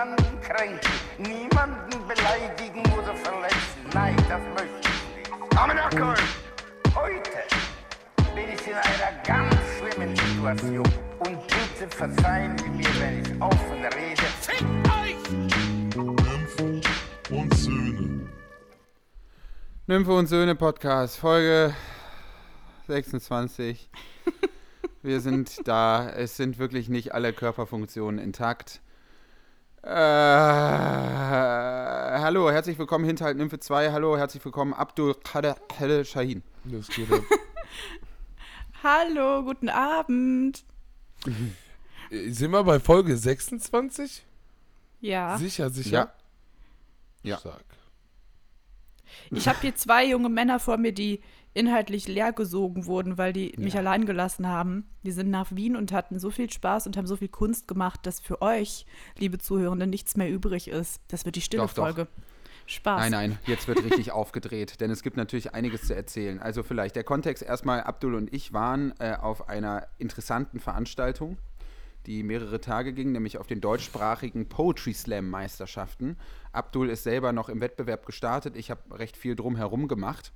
niemanden kränken, niemanden beleidigen oder verletzen. Nein, das möchte ich nicht. Amenakol! Heute bin ich in einer ganz schlimmen Situation. Und bitte verzeihen Sie mir, wenn ich offen rede. Fick euch! Nymphen und Söhne. Nymphe und Söhne Podcast, Folge 26. Wir sind da. Es sind wirklich nicht alle Körperfunktionen intakt. Äh, hallo, herzlich willkommen, Hinterhalt Nymphe 2. Hallo, herzlich willkommen, Abdul Qadir Shahin. Das geht ab. Hallo, guten Abend. Äh, Sind wir bei Folge 26? Ja, Sicher, sicher. Ja. Ja. Stark. ich habe hier zwei junge Männer vor mir, die inhaltlich leergesogen wurden, weil die mich allein gelassen haben. Die sind nach Wien und hatten so viel Spaß und haben so viel Kunst gemacht, dass für euch, liebe Zuhörende, nichts mehr übrig ist. Das wird die stille Doch, doch. Folge. Spaß. Nein, nein, jetzt wird richtig aufgedreht, denn es gibt natürlich einiges zu erzählen. Also vielleicht der Kontext erstmal, Abdul und ich waren äh, auf einer interessanten Veranstaltung, die mehrere Tage ging, nämlich auf den deutschsprachigen Poetry Slam Meisterschaften. Abdul ist selber noch im Wettbewerb gestartet, ich habe recht viel drumherum gemacht.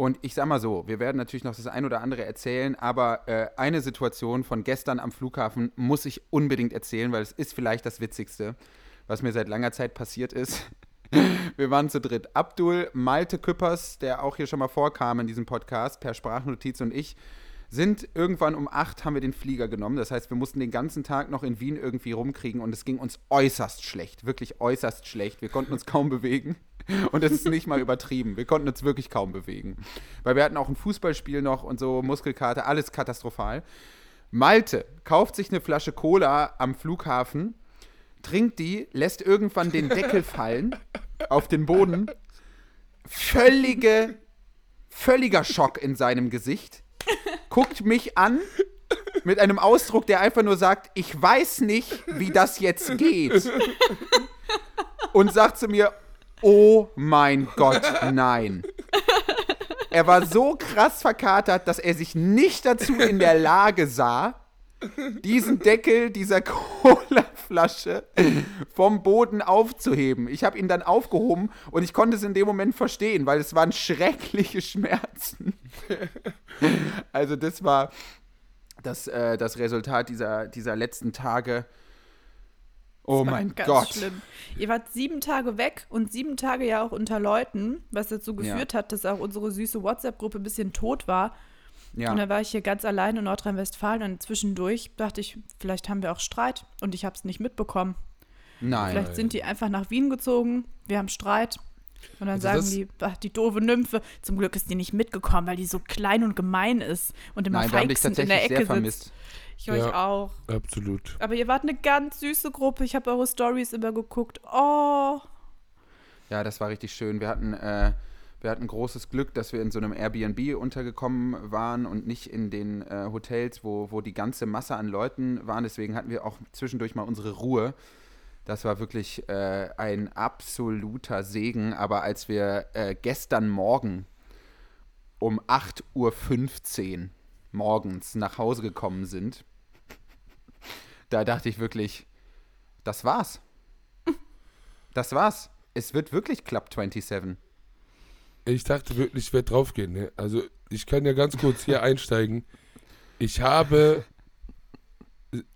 Und ich sag mal so, wir werden natürlich noch das ein oder andere erzählen, aber äh, eine Situation von gestern am Flughafen muss ich unbedingt erzählen, weil es ist vielleicht das Witzigste, was mir seit langer Zeit passiert ist. Wir waren zu dritt. Abdul, Malte Küppers, der auch hier schon mal vorkam in diesem Podcast, per Sprachnotiz und ich, sind irgendwann um acht haben wir den Flieger genommen. Das heißt, wir mussten den ganzen Tag noch in Wien irgendwie rumkriegen und es ging uns äußerst schlecht. Wirklich äußerst schlecht. Wir konnten uns kaum bewegen. Und das ist nicht mal übertrieben. Wir konnten uns wirklich kaum bewegen. Weil wir hatten auch ein Fußballspiel noch und so, Muskelkarte, alles katastrophal. Malte kauft sich eine Flasche Cola am Flughafen, trinkt die, lässt irgendwann den Deckel fallen auf den Boden. Völlige, völliger Schock in seinem Gesicht. Guckt mich an mit einem Ausdruck, der einfach nur sagt, ich weiß nicht, wie das jetzt geht. Und sagt zu mir, oh mein Gott, nein. Er war so krass verkatert, dass er sich nicht dazu in der Lage sah, diesen Deckel dieser Colaflasche vom Boden aufzuheben. Ich habe ihn dann aufgehoben und ich konnte es in dem Moment verstehen, weil es waren schreckliche Schmerzen. Also das war das, äh, das Resultat dieser, dieser letzten Tage. Oh mein ganz Gott. Schlimm. Ihr wart sieben Tage weg und sieben Tage ja auch unter Leuten, was dazu geführt hat, dass auch unsere süße WhatsApp-Gruppe ein bisschen tot war. Ja. Und dann war ich hier ganz allein in Nordrhein-Westfalen und zwischendurch dachte ich, vielleicht haben wir auch Streit und ich habe es nicht mitbekommen. Nein. Vielleicht sind die einfach nach Wien gezogen, wir haben Streit. Und dann Also sagen die, ach, die doofe Nymphe, zum Glück ist die nicht mitgekommen, weil die so klein und gemein ist und immer Nein, feixend in der Ecke sehr sitzt. Ich euch Ja. auch. Absolut. Aber ihr wart eine ganz süße Gruppe. Ich habe eure Stories immer geguckt. Oh, Ja, das war richtig schön. Wir hatten, äh, wir hatten großes Glück, dass wir in so einem Airbnb untergekommen waren und nicht in den äh, Hotels, wo, wo die ganze Masse an Leuten waren. Deswegen hatten wir auch zwischendurch mal unsere Ruhe. Das war wirklich äh, ein absoluter Segen. Aber als wir äh, gestern Morgen um 8.15 Uhr morgens nach Hause gekommen sind, da dachte ich wirklich, das war's. Das war's. Es wird wirklich Club 27. Ich dachte wirklich, ich werde draufgehen. Ne? Also, ich kann ja ganz kurz hier einsteigen. Ich habe,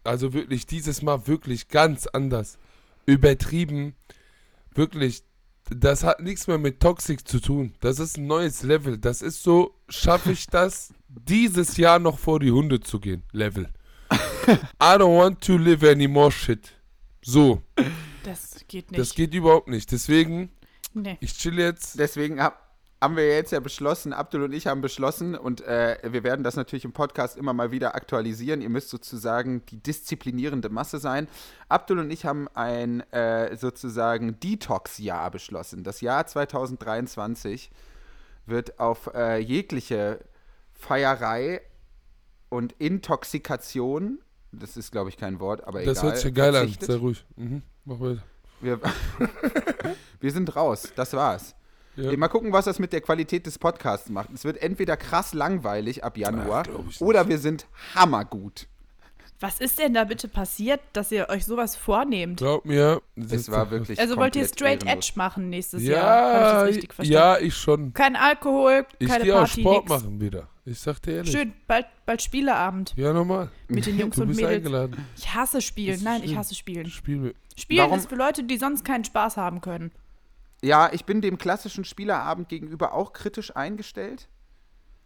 also wirklich dieses Mal wirklich ganz anders übertrieben. Wirklich, das hat nichts mehr mit Toxic zu tun. Das ist ein neues Level. Das ist so, schaffe ich das, dieses Jahr noch vor die Hunde zu gehen. Level. I don't want to live anymore shit. So, das geht nicht. das geht überhaupt nicht. Deswegen, nee. ich chill jetzt. Deswegen hab, haben wir jetzt ja beschlossen, Abdul und ich haben beschlossen, und äh, wir werden das natürlich im Podcast immer mal wieder aktualisieren. Ihr müsst sozusagen die disziplinierende Masse sein. Abdul und ich haben ein äh, sozusagen Detox-Jahr beschlossen. Das Jahr 2023 wird auf äh, jegliche Feierei und Intoxikation, das ist glaube ich kein Wort, aber Das egal. hört sich geil an. Sehr ruhig. Mhm. Mach weiter. Wir, wir sind raus, das war's. Ja. Mal gucken, was das mit der Qualität des Podcasts macht. Es wird entweder krass langweilig ab Januar nicht. oder wir sind hammergut. Was ist denn da bitte passiert, dass ihr euch sowas vornehmt? Glaub mir. das war wirklich. Also wollt ihr straight ehrenlos. edge machen nächstes Jahr? Hab ich Ja, das richtig verstanden? ja, ich schon. Kein Alkohol, Ich keine gehe auch Party, Sport nix. machen wieder. Ich sag dir ehrlich. Schön, bald, bald Spieleabend Ja, normal. mit den Jungs Du und bist Mädels. eingeladen. Ich hasse Spielen. Nein, ich hasse Spielen. Spiel. Spielen Warum- ist für Leute, die sonst keinen Spaß haben können. Ja, ich bin dem klassischen Spielerabend gegenüber auch kritisch eingestellt.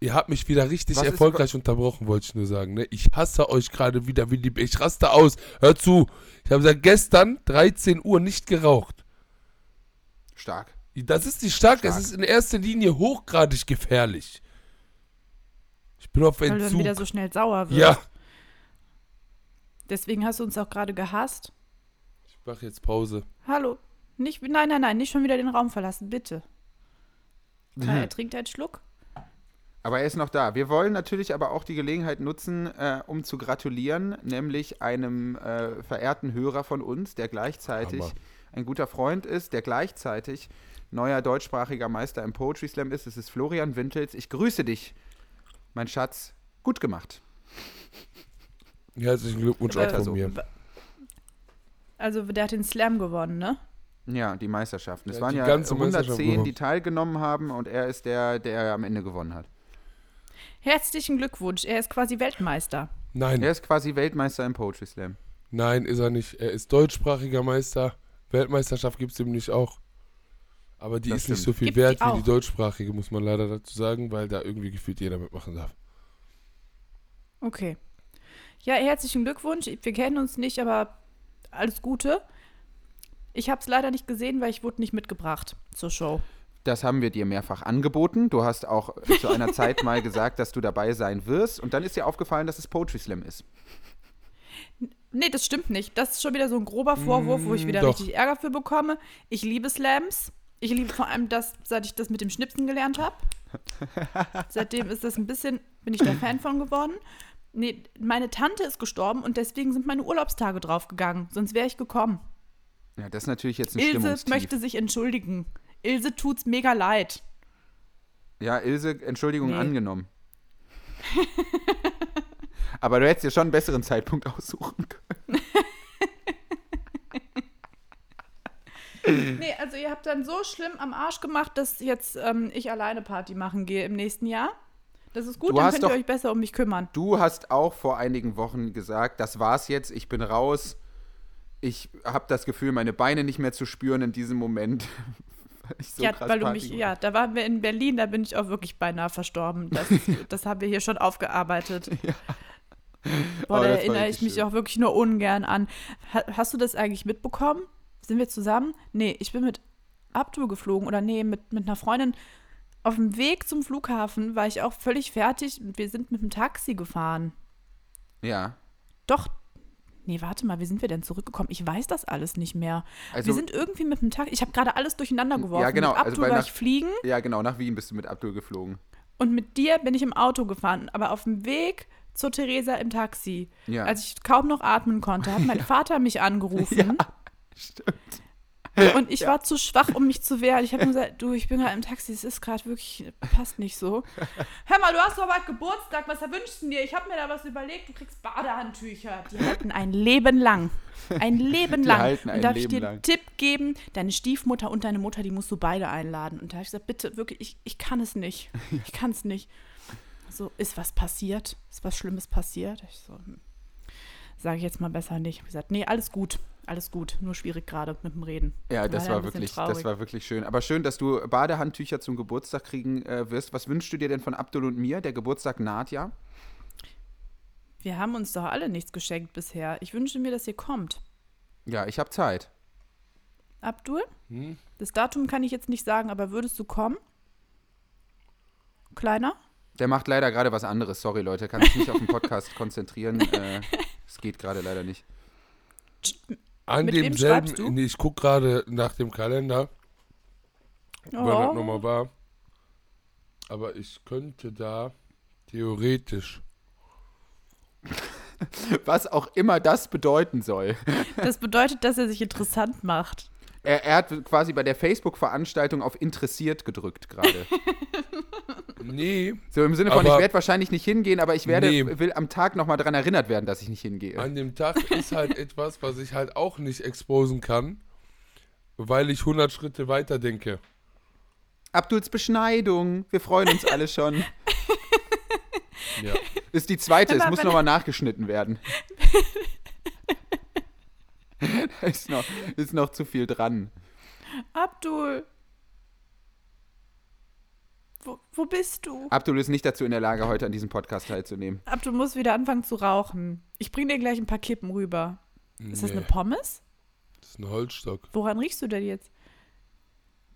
Ihr habt mich wieder richtig Was ist erfolgreich unterbrochen, wollte ich nur sagen. Ne? Ich hasse euch gerade wieder wie die. Ich raste aus. Hör zu. Ich habe seit gestern 13 Uhr nicht geraucht. Stark. Das ist nicht stark, Stark. es ist in erster Linie hochgradig gefährlich. Ich bin auf Weil du dann Entzug. wieder so schnell sauer wirst. ja. Deswegen hast du uns auch gerade gehasst. Ich mache jetzt Pause. Hallo. Nicht, nein, nein, nein, nicht schon wieder den Raum verlassen, bitte. Kai, er trinkt einen Schluck. Aber er ist noch da. Wir wollen natürlich aber auch die Gelegenheit nutzen, äh, um zu gratulieren, nämlich einem äh, verehrten Hörer von uns, der gleichzeitig Hammer. ein guter Freund ist, der gleichzeitig neuer deutschsprachiger Meister im Poetry Slam ist. Es ist Florian Wintels. Ich grüße dich, mein Schatz. Gut gemacht. Herzlichen Glückwunsch auch von so. mir. Also, der hat den Slam gewonnen, ne? Ja, die Meisterschaften. Es Ja, waren ja ganze Meisterschaft 110, gewonnen. die teilgenommen haben und er ist der, der am Ende gewonnen hat. Herzlichen Glückwunsch, er ist quasi Weltmeister. Nein, Er ist quasi Weltmeister im Poetry Slam. nein, ist er nicht. Er ist deutschsprachiger Meister. Weltmeisterschaft gibt es nämlich auch. Aber die Das ist nicht stimmt. so viel Gibt's die wert wie auch? die deutschsprachige, muss man leider dazu sagen, weil da irgendwie gefühlt jeder mitmachen darf. Okay. Ja, herzlichen Glückwunsch. Wir kennen uns nicht, aber alles Gute. Ich habe es leider nicht gesehen, weil ich wurde nicht mitgebracht zur Show. Das haben wir dir mehrfach angeboten. Du hast auch zu einer Zeit mal gesagt, dass du dabei sein wirst. Und dann ist dir aufgefallen, dass es Poetry Slam ist. Nee, das stimmt nicht. Das ist schon wieder so ein grober Vorwurf, wo ich wieder Mm, doch. richtig Ärger für bekomme. Ich liebe Slams. Ich liebe vor allem das, seit ich das mit dem Schnipsen gelernt habe. Seitdem ist das ein bisschen, bin ich da Fan von geworden. Nee, meine Tante ist gestorben und deswegen sind meine Urlaubstage draufgegangen. Sonst wäre ich gekommen. Ja, das ist natürlich jetzt ein Ilse möchte sich entschuldigen. Ilse tut's mega leid. Ja, Ilse, Entschuldigung Nee. angenommen. Aber du hättest dir schon einen besseren Zeitpunkt aussuchen können. Nee, also ihr habt dann so schlimm am Arsch gemacht, dass jetzt ähm, ich alleine Party machen gehe im nächsten Jahr. Das ist gut, Du dann könnt ihr doch- euch besser um mich kümmern. Du hast auch vor einigen Wochen gesagt, das war's jetzt, ich bin raus. Ich habe das Gefühl, meine Beine nicht mehr zu spüren in diesem Moment. weil ich so ja, krass weil du Party mich, ja, da waren wir in Berlin, da bin ich auch wirklich beinahe verstorben. Das, das haben wir hier schon aufgearbeitet. Boah, Oh, da erinnere ich mich schön. auch wirklich nur ungern an. Ha, hast du das eigentlich mitbekommen? Sind wir zusammen? Nee, ich bin mit Abdul geflogen oder nee, mit, mit einer Freundin. Auf dem Weg zum Flughafen war ich auch völlig fertig. Wir sind mit dem Taxi gefahren. Ja. Doch. Nee, warte mal, wie sind wir denn zurückgekommen? Ich weiß das alles nicht mehr. Also, wir sind irgendwie mit dem Taxi. Ich habe gerade alles durcheinander geworfen. genau, Mit also Abdul weil war nach- ich fliegen ja, genau, nach Wien bist du mit Abdul geflogen. und mit dir bin ich im Auto gefahren. Aber auf dem Weg zur Theresa im Taxi, Ja. als ich kaum noch atmen konnte, hat mein Vater mich angerufen. Stimmt. Und ich war zu schwach, um mich zu wehren. Ich habe nur gesagt, du, ich bin gerade im Taxi, es ist gerade wirklich, passt nicht so. Hör mal, du hast doch bald Geburtstag, was wünschst du dir? Ich habe mir da was überlegt, du kriegst Badehandtücher. Die halten ein Leben lang. Ein Leben Die lang. halten und darf Leben ich dir lang. einen Tipp geben? Deine Stiefmutter und deine Mutter, die musst du beide einladen. Und da habe ich gesagt, bitte, wirklich, ich, ich kann es nicht. Ich kann es nicht. So, ist was passiert? Ist was Schlimmes passiert? Ich so, hm. sage ich jetzt mal besser nicht. Ich habe gesagt, nee, alles gut. Alles gut, nur schwierig gerade mit dem Reden. Ja, das Leider war wirklich, traurig. das war wirklich schön. Aber schön, dass du Badehandtücher zum Geburtstag kriegen äh, wirst. Was wünschst du dir denn von Abdul und mir? Der Geburtstag naht ja. Wir haben uns doch alle nichts geschenkt bisher. Ich wünsche mir, dass ihr kommt. Ja, ich habe Zeit. Abdul? Hm? Das Datum kann ich jetzt nicht sagen, aber würdest du kommen? Kleiner? Der macht leider gerade was anderes. Sorry, Leute, kann sich nicht auf den Podcast konzentrieren. Äh, Es geht gerade leider nicht. An Mit wem demselben, du? nee, ich gucke gerade nach dem Kalender, wann das Oh. nochmal war. Aber ich könnte da theoretisch. Was auch immer das bedeuten soll. Das bedeutet, dass er sich interessant macht. Er, er hat quasi bei der Facebook-Veranstaltung auf interessiert gedrückt gerade. Nee, So im Sinne von, Aber- ich werde wahrscheinlich nicht hingehen, aber ich werde, Nee. will am Tag nochmal daran erinnert werden, dass ich nicht hingehe. an dem Tag ist halt etwas, was ich halt auch nicht exposen kann, weil ich 100 Schritte weiter denke. Abduls Beschneidung. Wir freuen uns alle schon. Ja. Ist die zweite, es muss nochmal nachgeschnitten werden. da ist noch, ist noch zu viel dran. Abdul. Wo, wo bist du? Abdul ist nicht dazu in der Lage, heute an diesem Podcast teilzunehmen. Abdul muss wieder anfangen zu rauchen. Ich bring dir gleich ein paar Kippen rüber. Ist das Nee, eine Pommes? das ist ein Holzstock. Woran riechst du denn jetzt?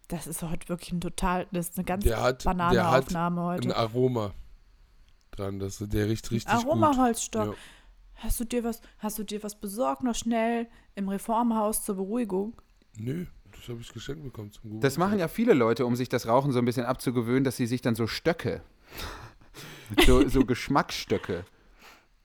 Das ist heute wirklich ein total, das ist eine ganz Der hat, der banale hat Aufnahme ein heute. Aroma dran. Das, der riecht richtig gut. Aromaholzstock. Ja. Hast du dir was, hast du dir was besorgt noch schnell im Reformhaus zur Beruhigung? Nö, das habe ich geschenkt bekommen zum Guten. Das machen ja viele Leute, um sich das Rauchen so ein bisschen abzugewöhnen, dass sie sich dann so Stöcke, so, so Geschmacksstöcke.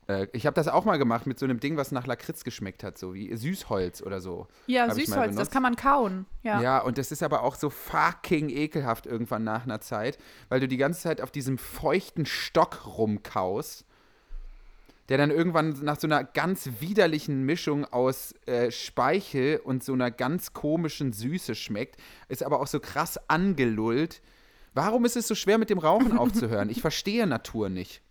Äh, ich habe das auch mal gemacht mit so einem Ding, was nach Lakritz geschmeckt hat, so wie Süßholz oder so. Ja, Süßholz, das kann man kauen. Ja. Ja. und das ist aber auch so fucking ekelhaft irgendwann nach einer Zeit, weil du die ganze Zeit auf diesem feuchten Stock rumkaust, der dann irgendwann nach so einer ganz widerlichen Mischung aus äh, Speichel und so einer ganz komischen Süße schmeckt, ist aber auch so krass angelullt. Warum ist es so schwer mit dem Rauchen aufzuhören? Ich verstehe Natur nicht.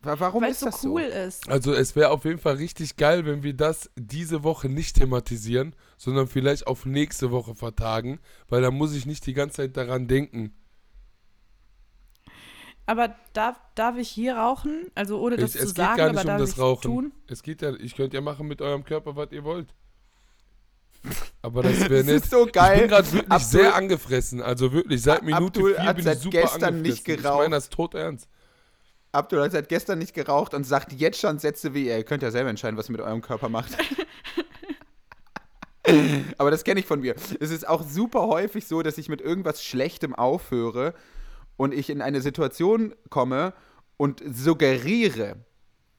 Wa- Warum Weil ist es so das cool so? ist. Also es wäre auf jeden Fall richtig geil, wenn wir das diese Woche nicht thematisieren, sondern vielleicht auf nächste Woche vertagen, weil da muss ich nicht die ganze Zeit daran denken. Aber darf, darf ich hier rauchen? Also ohne das Es, zu es geht sagen, aber um darf das ich Rauchen. tun? Es geht ja, ich könnte ja machen mit eurem Körper, was ihr wollt. Aber das wäre nicht. ist so Ich geil. bin gerade wirklich Abdul- sehr angefressen. Also wirklich, seit Minute Abdul 4 hat bin ich seit super gestern nicht angefressen. Ich geraucht. meine das tot ernst. Abdul hat seit gestern nicht geraucht und sagt jetzt schon Sätze wie, ihr könnt ja selber entscheiden, was ihr mit eurem Körper macht. Aber das kenne ich von mir. Es ist auch super häufig so, dass ich mit irgendwas Schlechtem aufhöre und ich in eine Situation komme und suggeriere,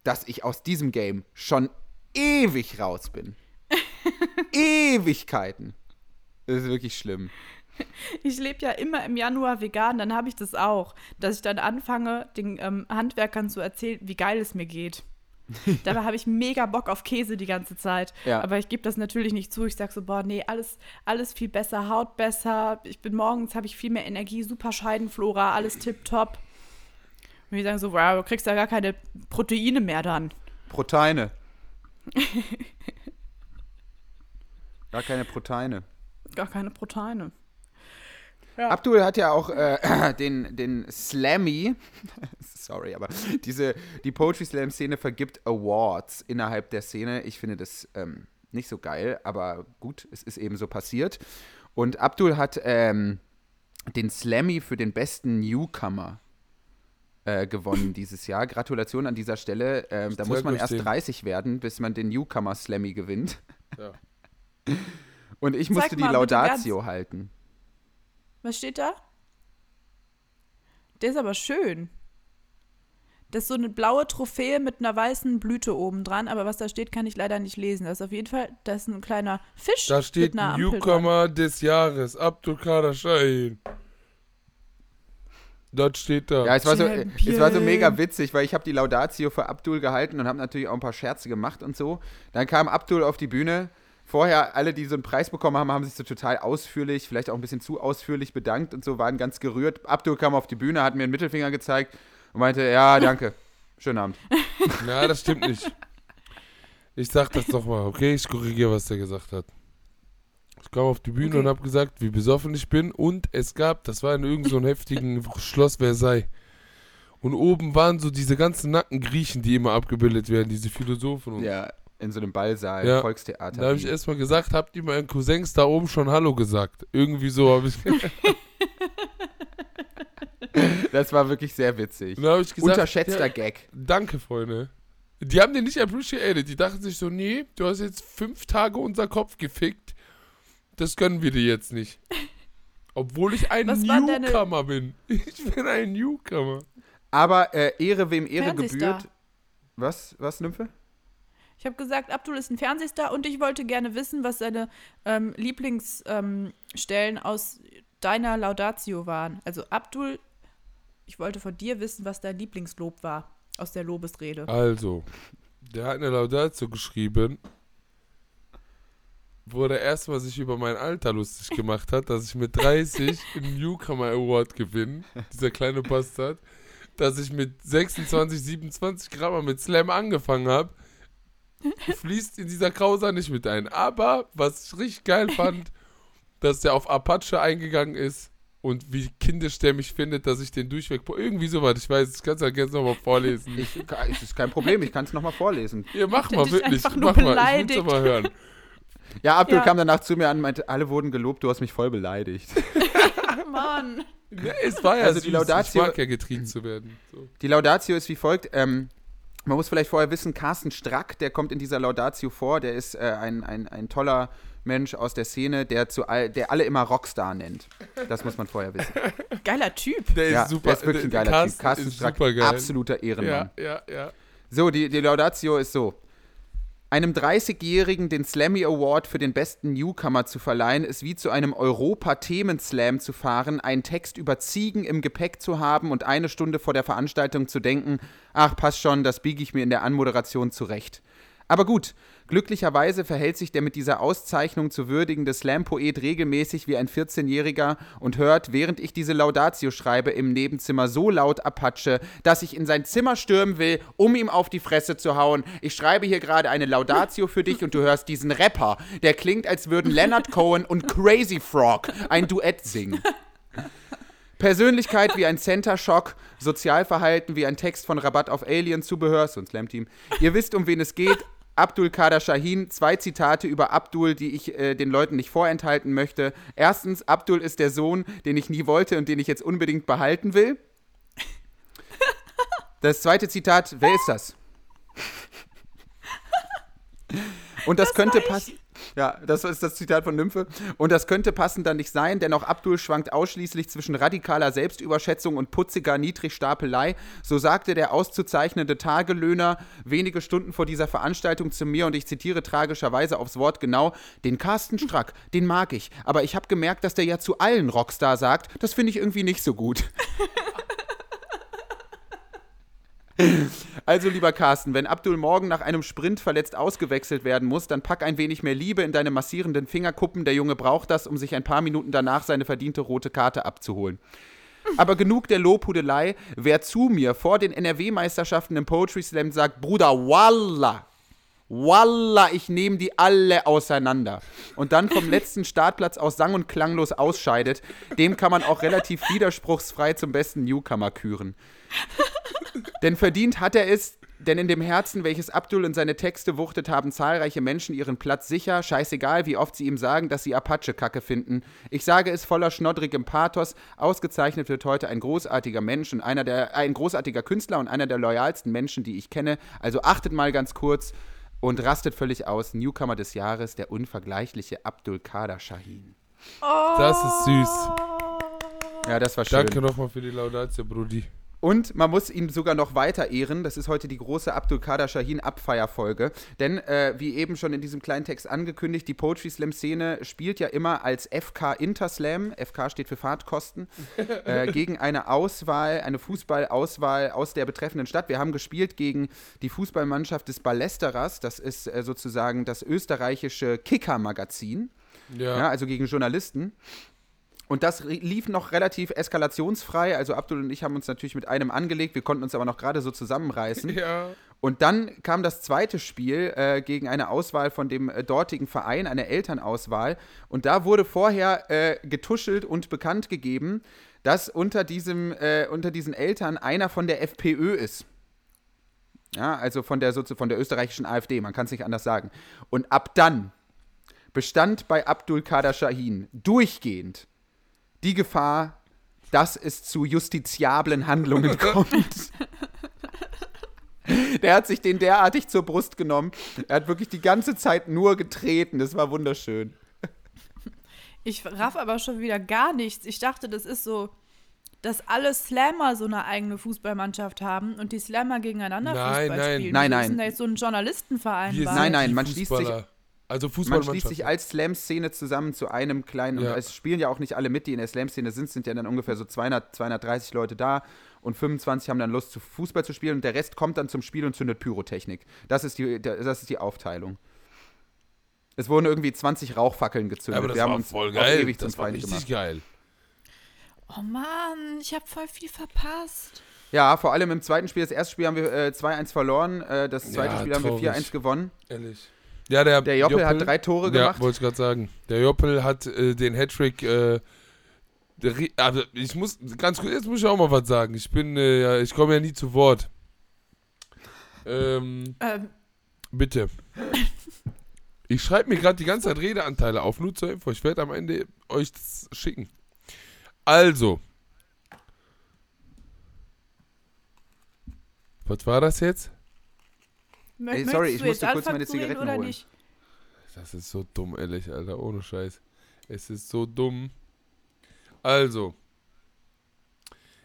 dass ich aus diesem Game schon ewig raus bin. Ewigkeiten. Das ist wirklich schlimm. Ich lebe ja immer im Januar vegan, dann habe ich das auch, dass ich dann anfange, den ähm, Handwerkern zu erzählen, wie geil es mir geht. Dabei habe ich mega Bock auf Käse die ganze Zeit. Ja. Aber ich gebe das natürlich nicht zu. Ich sage so, boah, nee, alles, alles viel besser, Haut besser. Ich bin morgens, habe ich viel mehr Energie, super Scheidenflora, alles tipptopp. Und die sagen so, wow, du kriegst ja gar keine Proteine mehr dann. Proteine. Gar keine Proteine. Gar keine Proteine. Abdul hat ja auch äh, den, den Slammy, sorry, aber diese, die Poetry Slam Szene vergibt Awards innerhalb der Szene. Ich finde das ähm, nicht so geil, aber gut, es ist eben so passiert. Und Abdul hat ähm, den Slammy für den besten Newcomer äh, gewonnen dieses Jahr. Gratulation an dieser Stelle. Ähm, da muss man erst den. 30 werden, bis man den Newcomer Slammy gewinnt. Ja. Und ich musste die Laudatio halten. Was steht da? Der ist aber schön. Das ist so eine blaue Trophäe mit einer weißen Blüte oben dran, aber was da steht, kann ich leider nicht lesen. Das ist auf jeden Fall, das ist ein kleiner Fisch. Da steht mit einer Ampel dran. Newcomer des Jahres, Abdul Kader Shahin. Das steht da. Ja, es war, so, es war so mega witzig, weil ich habe die Laudatio für Abdul gehalten und habe natürlich auch ein paar Scherze gemacht und so. Dann kam Abdul auf die Bühne. Vorher, alle, die so einen Preis bekommen haben, haben sich so total ausführlich, vielleicht auch ein bisschen zu ausführlich bedankt und so, waren ganz gerührt. Abdul kam auf die Bühne, hat mir einen Mittelfinger gezeigt und meinte, ja, danke. Schönen Abend. Ja, das stimmt nicht. Ich sag das doch mal, okay? Ich korrigiere, was der gesagt hat. Ich kam auf die Bühne Okay. und habe gesagt, wie besoffen ich bin. Und es gab, das war in irgendeinem so heftigen Schloss Versailles. Und oben waren so diese ganzen nackten Griechen, die immer abgebildet werden, diese Philosophen. Und Ja, in so einem Ballsaal, Ja. Volkstheater. Da habe ich erstmal gesagt, habt ihr meinen Cousins da oben schon Hallo gesagt? Irgendwie so habe ich. das war wirklich sehr witzig. Gesagt, Unterschätzter ja, Gag. danke, Freunde. Die haben den nicht appreciated. Die dachten sich so, nee, du hast jetzt fünf Tage unser Kopf gefickt. Das können wir dir jetzt nicht. Obwohl ich ein Was Newcomer bin. Ich bin ein Newcomer. Aber äh, Ehre wem Ehre Fernsehstar. gebührt. Was, was, Nymphe? Ich habe gesagt, Abdul ist ein Fernsehstar und ich wollte gerne wissen, was seine ähm, Lieblingsstellen ähm, aus deiner Laudatio waren. Also Abdul Ich wollte von dir wissen, was dein Lieblingslob war aus der Lobesrede. Also, der hat eine Laudatio geschrieben, wo er erstmal sich über mein Alter lustig gemacht hat, dass ich mit 30 einen Newcomer Award gewinne, dieser kleine Bastard, dass ich mit 26, 27 Gramm mit Slam angefangen habe, fließt in dieser Krauser nicht mit ein. Aber, was ich richtig geil fand, dass der auf Apache eingegangen ist und wie kindisch der mich findet, dass ich den durchweg. Irgendwie sowas, ich weiß, ich kann es ja gerne nochmal vorlesen. Ich, es ist kein Problem, ich kann es nochmal vorlesen. Ja, mach mal wirklich. einfach nur Mach mal, ich beleidigt. will's mal hören. Ja, Abdul Ja. kam danach zu mir an und meinte, alle wurden gelobt, du hast mich voll beleidigt. Mann. Ja, es war ja Also süß. die Laudatio- Ich mag ja getrieben zu werden. So. Die Laudatio ist wie folgt. Ähm, man muss vielleicht vorher wissen, Carsten Strack, der kommt in dieser Laudatio vor, der ist äh, ein, ein, ein toller Mensch aus der Szene, der, zu all, der alle immer Rockstar nennt. Das muss man vorher wissen. Geiler Typ. Der ist ja, super. der ist wirklich ein geiler Carsten Typ. Carsten ist Strack, absoluter Ehrenmann. Ja, ja, ja. So, die, die Laudatio ist so. Einem 30-Jährigen den Slammy Award für den besten Newcomer zu verleihen, ist wie zu einem Europa-Themenslam zu fahren, einen Text über Ziegen im Gepäck zu haben und eine Stunde vor der Veranstaltung zu denken, ach, passt schon, das biege ich mir in der Anmoderation zurecht. Aber gut, glücklicherweise verhält sich der mit dieser Auszeichnung zu würdigende Slam-Poet regelmäßig wie ein 14-Jähriger und hört, während ich diese Laudatio schreibe, im Nebenzimmer so laut Apache, dass ich in sein Zimmer stürmen will, um ihm auf die Fresse zu hauen. Ich schreibe hier gerade eine Laudatio für dich und du hörst diesen Rapper, der klingt, als würden Leonard Cohen und Crazy Frog ein Duett singen. Persönlichkeit wie ein Center Shock, Sozialverhalten wie ein Text von Rabatt auf Alien-Zubehör, so ein Slam-Team. Ihr wisst, um wen es geht. Abdul Kader Shahin, zwei Zitate über Abdul, die ich äh, den Leuten nicht vorenthalten möchte. Erstens, Abdul ist der Sohn, den ich nie wollte und den ich jetzt unbedingt behalten will. Das zweite Zitat, wer ist das? Und das, könnte passen. Ja, das ist das Zitat von Nymphe. Und das könnte passender nicht sein, denn auch Abdul schwankt ausschließlich zwischen radikaler Selbstüberschätzung und putziger Niedrigstapelei. So sagte der auszuzeichnende Tagelöhner wenige Stunden vor dieser Veranstaltung zu mir und ich zitiere tragischerweise aufs Wort genau: Den Carsten Strack, den mag ich, aber ich habe gemerkt, dass der ja zu allen Rockstar sagt. Das finde ich irgendwie nicht so gut. Also, lieber Carsten, wenn Abdul morgen nach einem Sprint verletzt ausgewechselt werden muss, dann pack ein wenig mehr Liebe in deine massierenden Fingerkuppen. Der Junge braucht das, um sich ein paar Minuten danach seine verdiente rote Karte abzuholen. Aber genug der Lobhudelei. Wer zu mir vor den NRW-Meisterschaften im Poetry Slam sagt, Bruder, Wallah, Wallah, ich nehme die alle auseinander. Und dann vom letzten Startplatz aus sang- und klanglos ausscheidet, dem kann man auch relativ widerspruchsfrei zum besten Newcomer küren. Denn verdient hat er es, denn in dem Herzen, welches Abdul in seine Texte wuchtet, haben zahlreiche Menschen ihren Platz sicher. Scheißegal, wie oft sie ihm sagen, dass sie Apache-Kacke finden. Ich sage es voller schnoddrigem Pathos. Ausgezeichnet wird heute ein großartiger Mensch und einer der, ein großartiger Künstler und einer der loyalsten Menschen, die ich kenne. Also achtet mal ganz kurz und rastet völlig aus. Newcomer des Jahres, der unvergleichliche Abdul Kader Shahin. Das ist süß. Ja, das war schön. Danke nochmal für die Laudatio, Brudi. Und man muss ihn sogar noch weiter ehren. Das ist heute die große Abdul Kader Shahin Abfeierfolge. Denn, äh, wie eben schon in diesem kleinen Text angekündigt, die Poetry Slam Szene spielt ja immer als FK Interslam, FK steht für Fahrtkosten, äh, gegen eine Auswahl, eine Fußballauswahl aus der betreffenden Stadt. Wir haben gespielt gegen die Fußballmannschaft des Ballesteras. Das ist äh, sozusagen das österreichische Kicker-Magazin. Ja. Ja, also gegen Journalisten. Und das lief noch relativ eskalationsfrei. Also Abdul und ich haben uns natürlich mit einem angelegt. Wir konnten uns aber noch gerade so zusammenreißen. ja. Und dann kam das zweite Spiel äh, gegen eine Auswahl von dem äh, dortigen Verein, eine Elternauswahl. Und da wurde vorher äh, getuschelt und bekannt gegeben, dass unter, diesem, äh, unter diesen Eltern einer von der FPÖ ist. Ja, also von der, von der österreichischen AfD, man kann es nicht anders sagen. Und ab dann bestand bei Abdul Kader Shahin durchgehend die Gefahr, dass es zu justiziablen Handlungen kommt. Der hat sich den derartig zur Brust genommen. Er hat wirklich die ganze Zeit nur getreten. Das war wunderschön. Ich raff aber schon wieder gar nichts. Ich dachte, das ist so, dass alle Slammer so eine eigene Fußballmannschaft haben und die Slammer gegeneinander Nein, Fußball nein. spielen. Nein, Wieso nein. Ist denn da jetzt so ein Journalistenverein Wir sind Nein, nein, man schließt sich- Also Man schließt sich als Slam-Szene zusammen zu einem kleinen, Ja. und es spielen ja auch nicht alle mit, die in der Slam-Szene sind, sind ja dann ungefähr so 200, 230 Leute da und 25 haben dann Lust, zu Fußball zu spielen und der Rest kommt dann zum Spiel und zündet Pyrotechnik. Das ist die, das ist die Aufteilung. Es wurden irgendwie 20 Rauchfackeln gezündet. aber das Wir haben war uns voll geil. ewig zum Das war Feind richtig gemacht. geil. Oh Mann, ich habe voll viel verpasst. Ja, vor allem im zweiten Spiel. Das erste Spiel haben wir äh, 2-1 verloren, äh, das zweite Ja, Spiel haben wir traurig. 4-1 gewonnen. Ehrlich. Ja, der, Der Joppel, hat drei Tore Ja, gemacht. wollte ich gerade sagen. Der Joppel hat äh, den Hattrick. Äh, also ich muss ganz kurz, jetzt muss ich auch mal was sagen. Ich bin, äh, ja, ich komme ja nie zu Wort. Ähm, Ähm, bitte. Ich schreibe mir gerade die ganze Zeit Redeanteile auf, nur zur Info. Ich werde am Ende euch das schicken. Also. Was war das jetzt? Mö- Ey, möchtest sorry, ich du musste kurz meine Zigaretten oder holen. nicht? Das ist so dumm, ehrlich, Alter. Ohne Scheiß. Es ist so dumm. Also.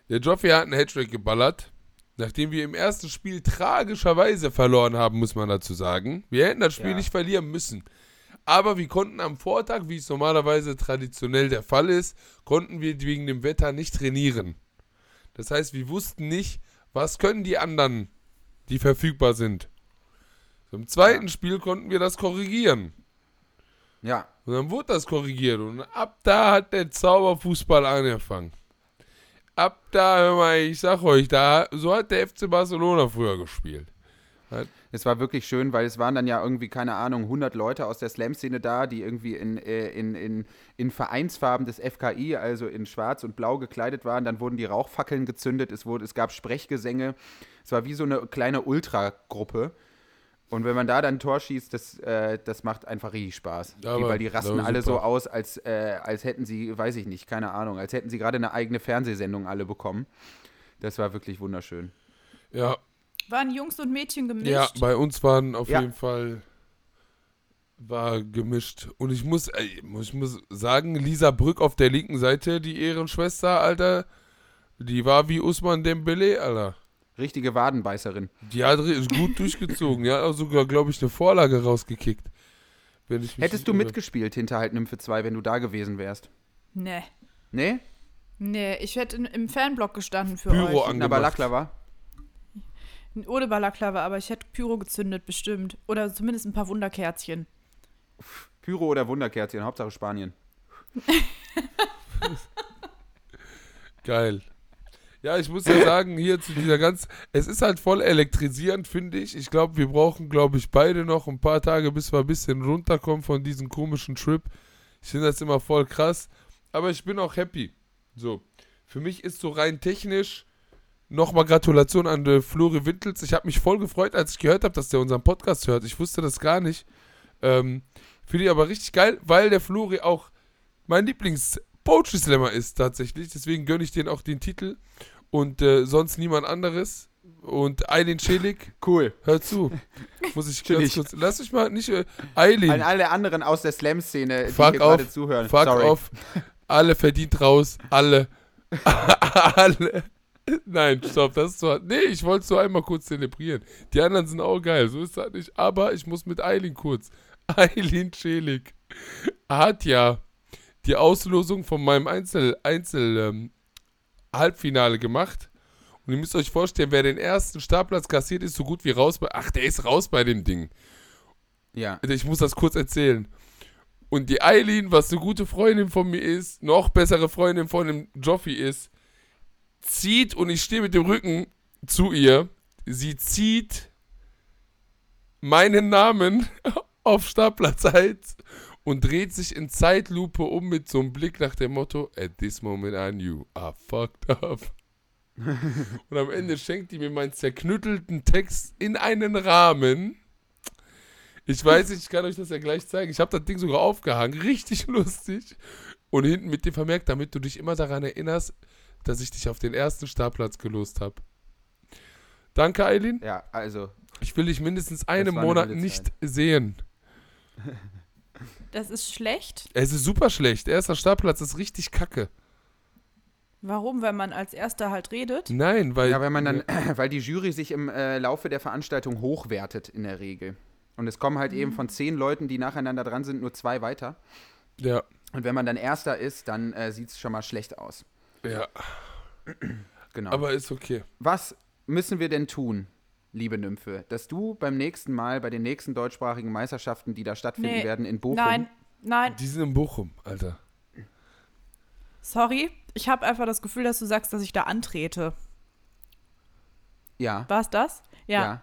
Der Joffrey hat einen Hattrick geballert. Nachdem wir im ersten Spiel tragischerweise verloren haben, muss man dazu sagen. Wir hätten das Spiel Ja. nicht verlieren müssen. Aber wir konnten am Vortag, wie es normalerweise traditionell der Fall ist, konnten wir wegen dem Wetter nicht trainieren. Das heißt, wir wussten nicht, was können die anderen, die verfügbar sind. Im zweiten Spiel konnten wir das korrigieren. Ja, Und dann wurde das korrigiert. Und ab da hat der Zauberfußball angefangen. Ab da, hör mal, ich sag euch, da, so hat der FC Barcelona früher gespielt. es war wirklich schön, weil es waren dann ja irgendwie, keine Ahnung, 100 Leute aus der Slam-Szene da, die irgendwie in, äh, in, in, in Vereinsfarben des FKI, also in schwarz und blau gekleidet waren. Dann wurden die Rauchfackeln gezündet, es, wurde, es gab Sprechgesänge. Es war wie so eine kleine Ultragruppe. Und wenn man da dann ein Tor schießt, das, äh, das macht einfach richtig Spaß. Die, Aber- weil die rasten alle so super. aus, als, äh, als hätten sie, weiß ich nicht, keine Ahnung, als hätten sie gerade eine eigene Fernsehsendung alle bekommen. Das war wirklich wunderschön. Ja, Waren Jungs und Mädchen gemischt? ja, bei uns waren auf Ja. jeden Fall war gemischt. Und ich muss, ey, ich muss sagen, Lisa Brück auf der linken Seite, die Ehrenschwester, Alter, die war wie Usman Dembele, Alter. Richtige Wadenbeißerin. Die hat ri- ist gut durchgezogen. Auch sogar, glaube ich, eine Vorlage rausgekickt. Wenn ich mich Hättest du irre. mitgespielt hinter halt Nymphe 2, wenn du da gewesen wärst? Nee. Nee? Nee, ich hätte im Fanblock gestanden für Pyro euch. an- Na, Angemacht. Balaklava? Ohne Balaklava, aber ich hätte Pyro gezündet, bestimmt. Oder zumindest ein paar Wunderkerzchen. Pyro oder Wunderkerzchen, Hauptsache Spanien. Geil. Ja, ich muss ja sagen, hier zu dieser ganz. Es ist halt voll elektrisierend, finde ich. Ich glaube, wir brauchen, glaube ich, beide noch ein paar Tage, bis wir ein bisschen runterkommen von diesem komischen Trip. Ich finde das immer voll krass. Aber ich bin auch happy. So. Für mich ist so rein technisch. Nochmal Gratulation an äh, Flori Wintels. Ich habe mich voll gefreut, als ich gehört habe, dass der unseren Podcast hört. Ich wusste das gar nicht. Ähm, Finde ich aber richtig geil, weil der Flori auch mein Lieblings-Poetry Slammer ist tatsächlich. Deswegen gönne ich den auch den Titel. Und äh, sonst niemand anderes. Und Eileen Schelik, Cool. hör zu. Muss ich ganz kurz. Lass mich mal nicht. Äh, Eileen, An alle anderen aus der Slam-Szene, die Fuck hier gerade zuhören. fuck Sorry. off. Alle verdient raus. Alle. Alle. Nein, stopp, das ist so. Nee, ich wollte es so einmal kurz zelebrieren. Die anderen sind auch geil, so ist das nicht. Aber ich muss mit Eileen kurz. Eileen Schelik hat ja die Auslosung von meinem Einzel, Einzel ähm, Halbfinale gemacht. Und ihr müsst euch vorstellen, wer den ersten Startplatz kassiert, ist so gut wie raus bei. Ach, der ist raus bei dem Ding. Ja. Ich muss das kurz erzählen. Und die Eileen, was eine gute Freundin von mir ist, noch bessere Freundin von dem Joffi ist, zieht und ich stehe mit dem Rücken zu ihr. Sie zieht meinen Namen auf Startplatz 1 und dreht sich in Zeitlupe um mit so einem Blick nach dem Motto: At this moment I knew I fucked up. und am Ende schenkt die mir meinen zerknüttelten Text in einen Rahmen. Ich weiß nicht, ich kann euch das ja gleich zeigen. Ich habe das Ding sogar aufgehangen. Richtig lustig. Und hinten mit dem vermerkt, damit du dich immer daran erinnerst, dass ich dich auf den ersten Startplatz gelost habe. Danke, Eileen. Ja, also. Ich will dich mindestens einen Monat nicht Zeit. sehen. Das ist schlecht. Es ist super schlecht. Erster Startplatz ist richtig kacke. Warum? Weil man als Erster halt redet. Nein, weil. Ja, weil man dann, weil die Jury sich im äh, Laufe der Veranstaltung hochwertet in der Regel. Und es kommen halt eben von zehn Leuten, die nacheinander dran sind, nur zwei weiter. Ja, Und wenn man dann Erster ist, dann äh, sieht es schon mal schlecht aus. ja. Genau. Aber ist okay. Was müssen wir denn tun, liebe Nymphe, dass du beim nächsten Mal, bei den nächsten deutschsprachigen Meisterschaften, die da stattfinden Nee. werden in Bochum, Nein, nein, Die sind in Bochum, Alter. sorry. Ich habe einfach das Gefühl, dass du sagst, dass ich da antrete. ja, War es das? Ja. ja,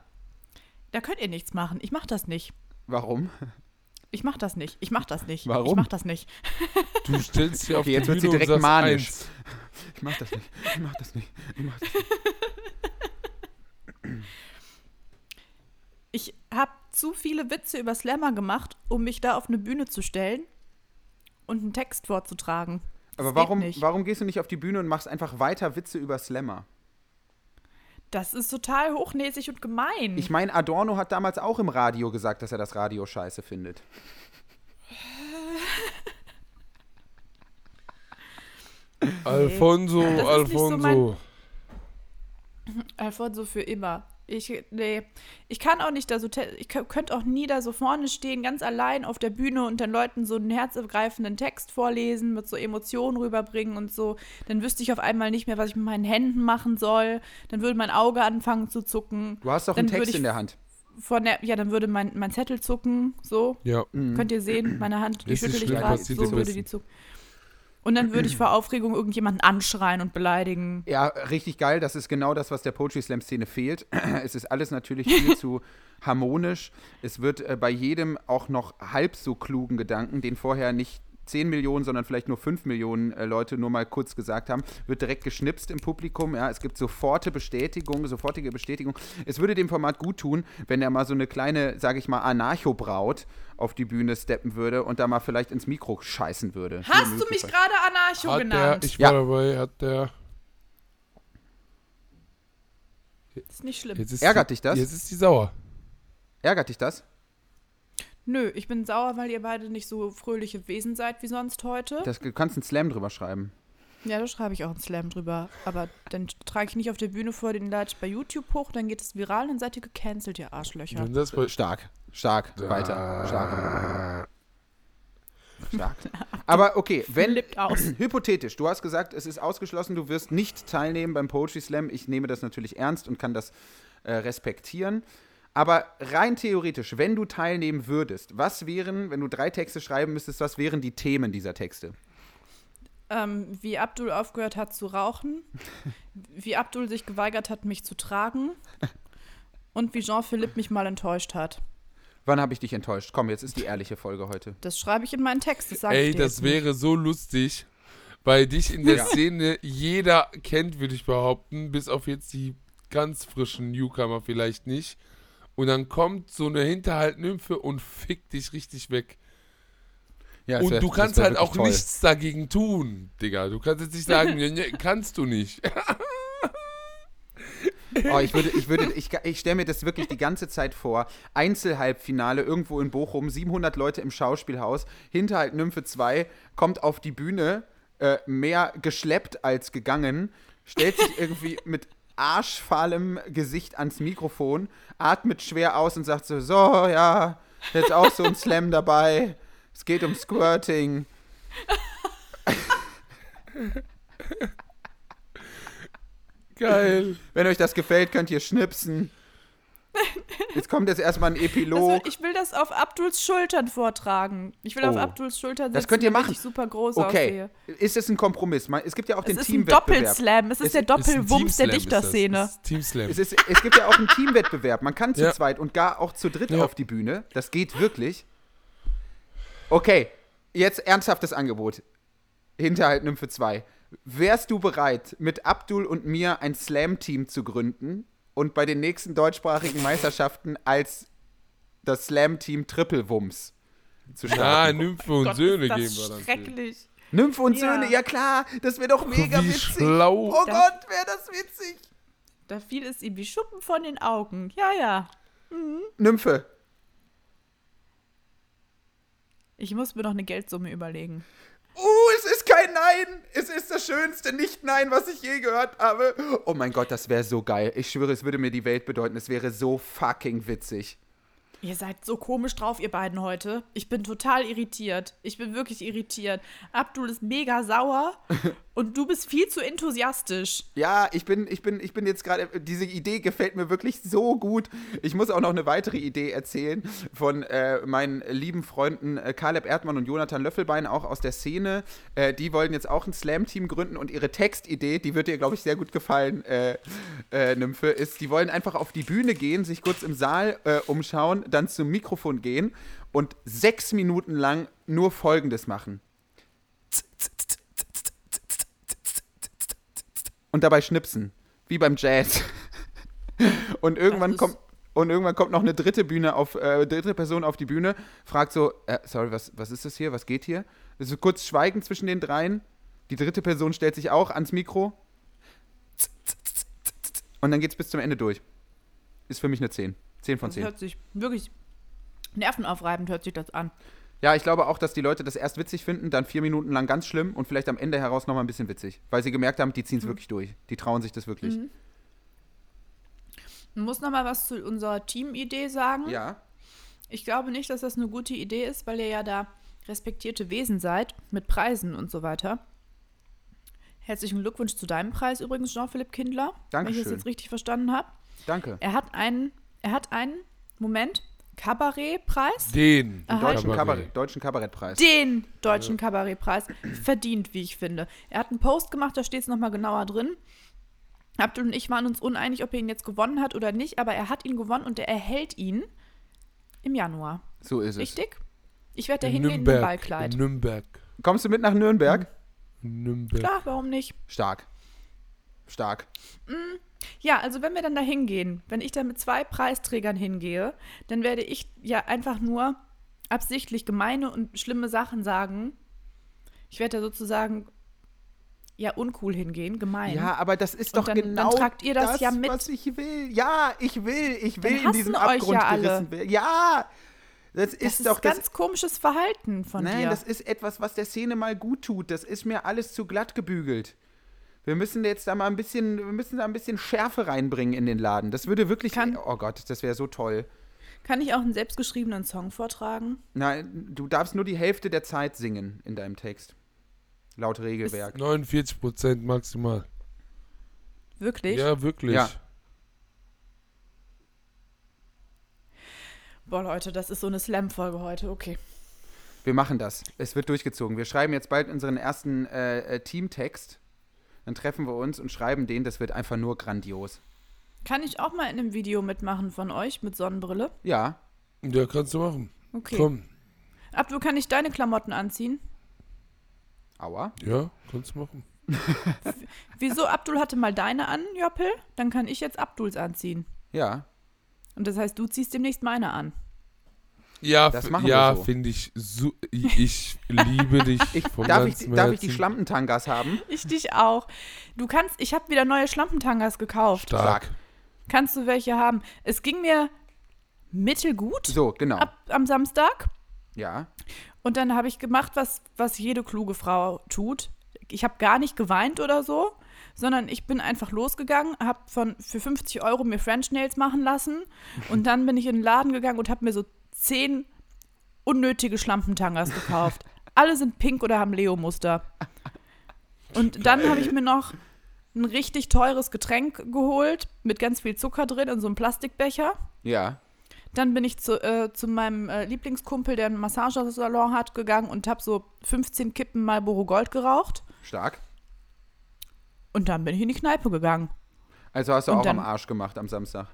Da könnt ihr nichts machen. Ich mach das nicht. warum? Ich mach das nicht. Ich mach das nicht. Warum? Ich mach das nicht. Du stellst hier auf Okay, die jetzt wird Bühne sie und direkt manisch. eins. Ich mach das nicht, ich mach das nicht, ich mach das nicht. Ich habe zu viele Witze über Slammer gemacht, um mich da auf eine Bühne zu stellen und einen Text vorzutragen. Das Aber geht warum, nicht. warum gehst du nicht auf die Bühne und machst einfach weiter Witze über Slammer? Das ist total hochnäsig und gemein. Ich meine, Adorno hat damals auch im Radio gesagt, dass er das Radio scheiße findet. Alfonso, so Alfonso. mein- Alfonso für immer. Ich, nee, ich kann auch nicht da so, ich könnte auch nie da so vorne stehen, ganz allein auf der Bühne und den Leuten so einen herzergreifenden Text vorlesen, mit so Emotionen rüberbringen und so. Dann wüsste ich auf einmal nicht mehr, was ich mit meinen Händen machen soll. Dann würde mein Auge anfangen zu zucken. Du hast doch einen Text in der Hand. Von der, ja, dann würde mein, mein Zettel zucken, so. Ja, Könnt ihr sehen, meine Hand, die schüttel ich gerade, so würde die zucken. Und dann würde ich vor Aufregung irgendjemanden anschreien und beleidigen. Ja, richtig geil. Das ist genau das, was der Poetry Slam Szene fehlt. Es ist alles natürlich viel zu harmonisch. Es wird äh, bei jedem auch noch halb so klugen Gedanken, den vorher nicht 10 Millionen, sondern vielleicht nur 5 Millionen äh, Leute nur mal kurz gesagt haben, wird direkt geschnipst im Publikum. Ja, es gibt sofortige Bestätigung, sofortige Bestätigung. Es würde dem Format gut tun, wenn er mal so eine kleine, sage ich mal, Anarcho-Braut auf die Bühne steppen würde und da mal vielleicht ins Mikro scheißen würde. Hast du mich gerade Anarcho hat der, genannt? ich Ja. war dabei, hat der. ist nicht schlimm. Jetzt ist Ärgert die, dich das? Jetzt ist die sauer. Ärgert dich das? Nö, ich bin sauer, weil ihr beide nicht so fröhliche Wesen seid wie sonst heute. das du kannst einen Slam drüber schreiben. ja, da schreibe ich auch einen Slam drüber. Aber dann trage ich nicht auf der Bühne vor, den lade ich bei YouTube hoch, dann geht es viral, dann seid ihr gecancelt, ihr Arschlöcher. Wenn das Stark, stark, weiter, stark. Stark. Aber okay, wenn, aus. hypothetisch, du hast gesagt, es ist ausgeschlossen, du wirst nicht teilnehmen beim Poetry Slam. Ich nehme das natürlich ernst und kann das äh, respektieren. Aber rein theoretisch, wenn du teilnehmen würdest, was wären, wenn du drei Texte schreiben müsstest, was wären die Themen dieser Texte? Ähm, wie Abdul aufgehört hat zu rauchen, wie Abdul sich geweigert hat, mich zu tragen und wie Jean-Philippe mich mal enttäuscht hat. Wann habe ich dich enttäuscht? Komm, jetzt ist die ehrliche Folge heute. Das schreibe ich in meinen Text, das sage ich Ey, dir das jetzt nicht. wäre so lustig, weil dich in der Ja. Szene jeder kennt, würde ich behaupten, bis auf jetzt die ganz frischen Newcomer vielleicht nicht. Und dann kommt so eine Hinterhalt-Nymphe und fickt dich richtig weg. Ja, und wär- du kannst halt auch toll. nichts dagegen tun, Digga. Du kannst jetzt nicht sagen, nee, kannst du nicht. Oh, ich würde, ich würde, ich, ich stelle mir das wirklich die ganze Zeit vor. Einzelhalbfinale irgendwo in Bochum, 700 Leute im Schauspielhaus, Hinterhalt Nymphe 2 kommt auf die Bühne, äh, mehr geschleppt als gegangen, stellt sich irgendwie mit arschfahlem Gesicht ans Mikrofon, atmet schwer aus und sagt so, so, ja, jetzt auch so ein Slam dabei. Es geht um Squirting. Geil. Wenn euch das gefällt, könnt ihr schnipsen. Jetzt kommt jetzt erstmal ein Das Epilog. will, ich will das auf Abduls Schultern vortragen. Ich will auf Oh. Abduls Schultern sitzen, Das könnt ihr machen. ich super groß Okay, aussehe. ist es ein Kompromiss? Man- Es gibt ja auch Es den ist ein Teamwettbewerb. Doppelslam. Es ist Es der ist Ist ein Doppelwumms der. Dichterszene. Teamslam. Es, ist, es gibt ja auch einen Teamwettbewerb. Man kann zu Ja. zweit und gar auch zu dritt Ja. auf die Bühne. Das geht wirklich. Okay, jetzt ernsthaftes Angebot. Hinterhalt Nymphe 2. Wärst du bereit, mit Abdul und mir ein Slam-Team zu gründen und bei den nächsten deutschsprachigen Meisterschaften als das Slam-Team Triple Wumms zu starten? Nymphe und Gott, Söhne geben wir dann. schrecklich. Nymphe und Ja. Söhne, ja klar, das wäre doch mega Wie witzig. schlau. Oh Das- Gott, wäre das witzig. Da fiel es ihm wie Schuppen von den Augen. Ja, ja. Nymphe, Ich muss mir noch eine Geldsumme überlegen. Uh, es ist Nein. Es ist das schönste Nicht-Nein, was ich je gehört habe. Oh mein Gott, das wäre so geil. Ich schwöre, es würde mir die Welt bedeuten. Es wäre so fucking witzig. Ihr seid so komisch drauf, ihr beiden heute. Ich bin total irritiert. Ich bin wirklich irritiert. Abdul ist mega sauer und du bist viel zu enthusiastisch. Ja, ich bin, ich bin, ich bin jetzt gerade, diese Idee gefällt mir wirklich so gut. Ich muss auch noch eine weitere Idee erzählen von äh, meinen lieben Freunden äh, Caleb Erdmann und Jonathan Löffelbein, auch aus der Szene. Äh, die wollen jetzt auch ein Slam-Team gründen und ihre Textidee, die wird dir, glaube ich, sehr gut gefallen, äh, äh, Nymphe, ist, die wollen einfach auf die Bühne gehen, sich kurz im Saal äh, umschauen, dann zum Mikrofon gehen und sechs Minuten lang nur Folgendes machen. und dabei schnipsen, wie beim Jazz. Und irgendwann kommt und irgendwann kommt noch eine dritte Bühne auf äh, dritte Person auf die Bühne, fragt so, äh, sorry, was, was ist das hier? Was geht hier? So kurz Schweigen zwischen den dreien. Die dritte Person stellt sich auch ans Mikro. Und dann geht's bis zum Ende durch. Ist für mich eine 10. 10 von Das 10. hört sich wirklich nervenaufreibend hört sich das an. Ja, ich glaube auch, dass die Leute das erst witzig finden, dann vier Minuten lang ganz schlimm und vielleicht am Ende heraus nochmal ein bisschen witzig. Weil sie gemerkt haben, die ziehen es wirklich durch. Die trauen sich das wirklich. Man muss noch mal was zu unserer Teamidee sagen. Ja. Ich glaube nicht, dass das eine gute Idee ist, weil ihr ja da respektierte Wesen seid mit Preisen und so weiter. Herzlichen Glückwunsch zu deinem Preis übrigens, Jean-Philipp Kindler, wenn ich das jetzt richtig verstanden habe. Danke. Er hat einen, er hat einen, Moment, Kabarettpreis, Den. Deutschen, Kabarett. Deutschen Kabarettpreis. den deutschen Kabarettpreis verdient, wie ich finde. Er hat einen Post gemacht, da steht es nochmal genauer drin. Abdul und ich waren uns uneinig, ob er ihn jetzt gewonnen hat oder nicht, aber er hat ihn gewonnen und er erhält ihn im Januar. So ist es. Richtig? Ich werde da In hingehen Nürnberg. Ballkleid. In Nürnberg. Kommst du mit nach Nürnberg? In Nürnberg. Klar, warum nicht? Stark. Stark. Ja, also wenn wir dann da hingehen, wenn ich da mit zwei Preisträgern hingehe, dann werde ich ja einfach nur absichtlich gemeine und schlimme Sachen sagen. Ich werde da sozusagen ja uncool hingehen, gemein. Ja, aber das ist Und doch dann- genau dann tragt ihr das ja mit. was ich will. Ja, ich will, ich will in diesen Abgrund ja gerissen werden. Ja, das ist das ist doch ganz das. komisches Verhalten von Nein, dir. das ist etwas, was der Szene mal gut tut. Das ist mir alles zu glatt gebügelt. Wir müssen jetzt da mal ein bisschen, wir müssen da ein bisschen Schärfe reinbringen in den Laden. Das würde wirklich, Kann- oh Gott, das wäre so toll. Kann ich auch einen selbstgeschriebenen Song vortragen? Nein, du darfst nur die Hälfte der Zeit singen in deinem Text. Laut Regelwerk. 49 Prozent maximal. Wirklich? Ja, wirklich. Ja. Boah, Leute, das ist so eine Slam-Folge heute. Okay. Wir machen das. Es wird durchgezogen. Wir schreiben jetzt bald unseren ersten äh, äh, Teamtext. Dann treffen wir uns und schreiben den. Das wird einfach nur grandios. Kann ich auch mal in einem Video mitmachen von euch mit Sonnenbrille? Ja, Ja, kannst du machen. Okay. Komm. Abdu, kann ich deine Klamotten anziehen? aua. Ja, kannst du machen. Wieso? Abdul hatte mal deine an, Joppel? Dann kann ich jetzt Abduls anziehen. Ja, Und das heißt, du ziehst demnächst meine an. Ja, Das machen ja, so. finde ich. So, ich, ich liebe dich. ich, darf, ich, darf ich die. Schlampentangas haben? Ich dich auch. Du kannst, ich habe wieder neue Schlampentangas gekauft. Stark. Kannst du welche haben? Es ging mir mittelgut So, genau. ab am Samstag. Ja, Und dann habe ich gemacht, was, was jede kluge Frau tut. Ich habe gar nicht geweint oder so, sondern ich bin einfach losgegangen, habe von für 50 Euro mir French Nails machen lassen und dann bin ich in den Laden gegangen und habe mir so zehn unnötige Schlampentangas gekauft. Alle sind pink oder haben Leo-Muster. Und dann habe ich mir noch ein richtig teures Getränk geholt mit ganz viel Zucker drin in so einem Plastikbecher. ja. Dann bin ich zu, äh, zu meinem äh, Lieblingskumpel, der einen Massagesalon hat, gegangen und habe so 15 Kippen Marlboro Gold geraucht. Stark. Und dann bin ich in die Kneipe gegangen. Also hast du Und auch dann- am Arsch gemacht am Samstag.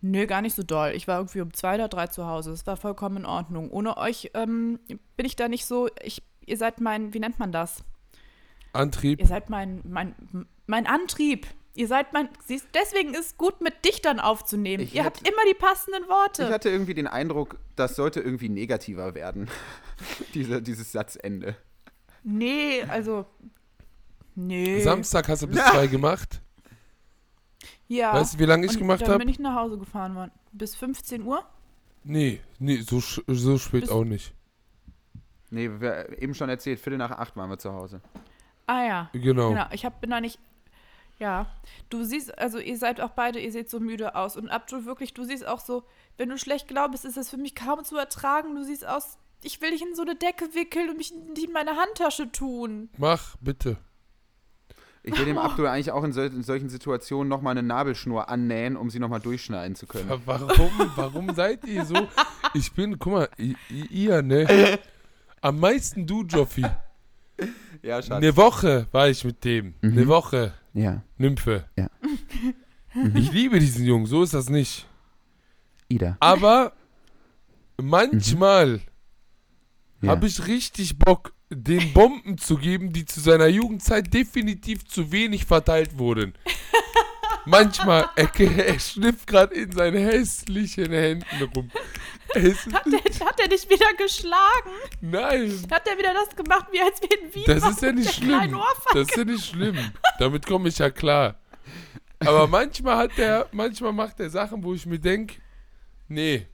Nö, gar nicht so doll. Ich war irgendwie um zwei oder drei zu Hause. Es war vollkommen in Ordnung. Ohne euch ähm, bin ich da nicht so. Ich, ihr seid mein, wie nennt man das? Antrieb. Ihr seid mein, mein, mein Antrieb. Ihr seid mein. Siehst, deswegen ist es gut, mit Dichtern aufzunehmen. Ich ihr habt hätte- immer die passenden Worte. Ich hatte irgendwie den Eindruck, das sollte irgendwie negativer werden. Diese, dieses Satzende. nee, also. Nee. Samstag hast du bis zwei gemacht. Ja. Weißt du, wie lange ich Und gemacht Dann habe? bin ich nach Hause gefahren worden. Bis 15 Uhr? Nee, nee, so, so spät Bis- auch nicht. Nee, wir eben schon erzählt, Viertel nach acht waren wir zu Hause. Ah ja. Genau. Genau. Ich hab, bin da nicht. Ja, du siehst, also ihr seid auch beide, ihr seht so müde aus. Und Abdul, wirklich, du siehst auch so, wenn du schlecht glaubst, ist das für mich kaum zu ertragen. Du siehst aus, ich will dich in so eine Decke wickeln und mich nicht in meine Handtasche tun. Mach, bitte. Ich will dem Abdul eigentlich auch in, sol in solchen Situationen nochmal eine Nabelschnur annähen, um sie nochmal durchschneiden zu können. Wa- Warum, warum seid ihr so? Ich bin, guck mal, ihr, ne? Am meisten du, Joffi. Ja, Eine Woche war ich mit dem. Eine Woche. Ja, Nymphe. Ja. Ich liebe diesen Jungen, so ist das nicht. Ida. Aber manchmal Ja. habe ich richtig Bock, den Bomben zu geben, die zu seiner Jugendzeit definitiv zu wenig verteilt wurden. Manchmal, er, er schnifft gerade in seinen hässlichen Händen rum. Es, Hat der, hat der dich wieder geschlagen? nein, Hat der wieder das gemacht, wie als wir in Wien das ist ja nicht schlimm. Das ist ja nicht schlimm. Damit komme ich ja klar. Aber manchmal hat der, manchmal macht er Sachen, wo ich mir denke, nee.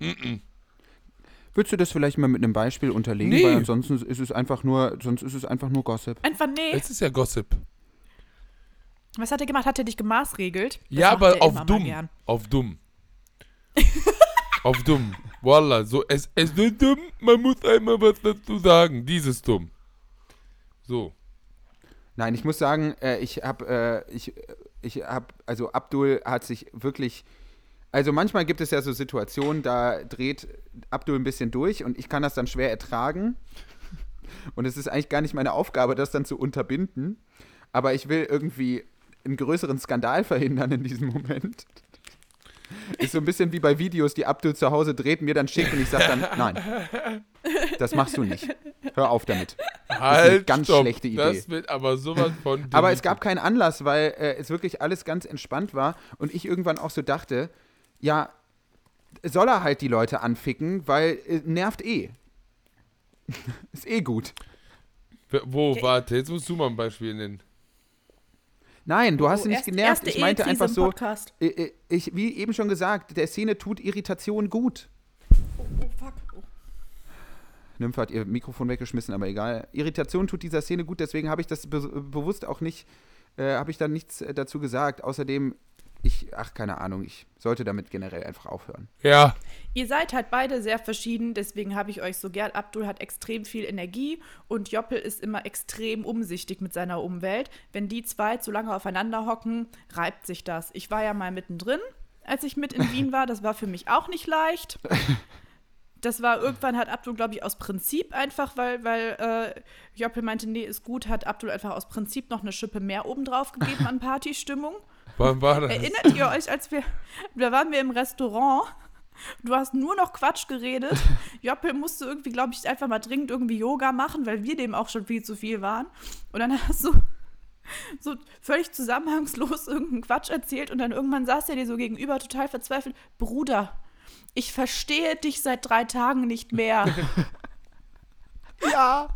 Mm-mm. Würdest du das vielleicht mal mit einem Beispiel unterlegen? Nee. Weil ansonsten ist es einfach nur, sonst ist es einfach nur Gossip. Einfach nee. Es ist ja Gossip. Was hat er gemacht? Hat er dich gemaßregelt? Das ja, aber er auf dumm. Auf dumm. auf dumm. Wallah, so, es, es ist dumm, man muss einmal was dazu sagen. Dieses dumm. So. Nein, ich muss sagen, äh, ich habe, äh, ich, ich habe, also Abdul hat sich wirklich, also manchmal gibt es ja so Situationen, da dreht Abdul ein bisschen durch und ich kann das dann schwer ertragen. Und es ist eigentlich gar nicht meine Aufgabe, das dann zu unterbinden. Aber ich will irgendwie einen größeren Skandal verhindern in diesem Moment. Ist so ein bisschen wie bei Videos, die Abdul zu Hause dreht, mir dann schickt und ich sage dann, nein, das machst du nicht. Hör auf damit. Halt, ganz stopp. schlechte Idee. Das wird aber sowas von. Aber es gab keinen Anlass, weil äh, es wirklich alles ganz entspannt war und ich irgendwann auch so dachte, ja, soll er halt die Leute anficken, weil äh, nervt eh. Ist eh gut. Wo, warte, jetzt musst du mal ein Beispiel nennen. Nein, du hast Oh, ihn nicht erst- genervt. Ich meinte einfach so, Podcast. äh, äh, ich, wie eben schon gesagt, der Szene tut Irritation gut. Oh, fuck. Oh. Nymphe hat ihr Mikrofon weggeschmissen, aber egal. Irritation tut dieser Szene gut, deswegen habe ich das be bewusst auch nicht, äh, habe ich da nichts äh, dazu gesagt. Außerdem, ich, ach, keine Ahnung, ich sollte damit generell einfach aufhören. Ja, Ihr seid halt beide sehr verschieden, deswegen habe ich euch so gern. Abdul hat extrem viel Energie und Joppel ist immer extrem umsichtig mit seiner Umwelt. Wenn die zwei zu lange aufeinander hocken, reibt sich das. Ich war ja mal mittendrin, als ich mit in Wien war. Das war für mich auch nicht leicht. Das war irgendwann hat Abdul, glaube ich, aus Prinzip einfach, weil, weil äh, Joppel meinte, nee, ist gut, hat Abdul einfach aus Prinzip noch eine Schippe mehr obendrauf gegeben an Partystimmung. Wann war das? Erinnert ihr euch, als wir, da waren wir im Restaurant, du hast nur noch Quatsch geredet. Joppel musste irgendwie, glaube ich, einfach mal dringend irgendwie Yoga machen, weil wir dem auch schon viel zu viel waren. Und dann hast du so völlig zusammenhangslos irgendeinen Quatsch erzählt und dann irgendwann saß er dir so gegenüber, total verzweifelt. Bruder, ich verstehe dich seit drei Tagen nicht mehr. Ja.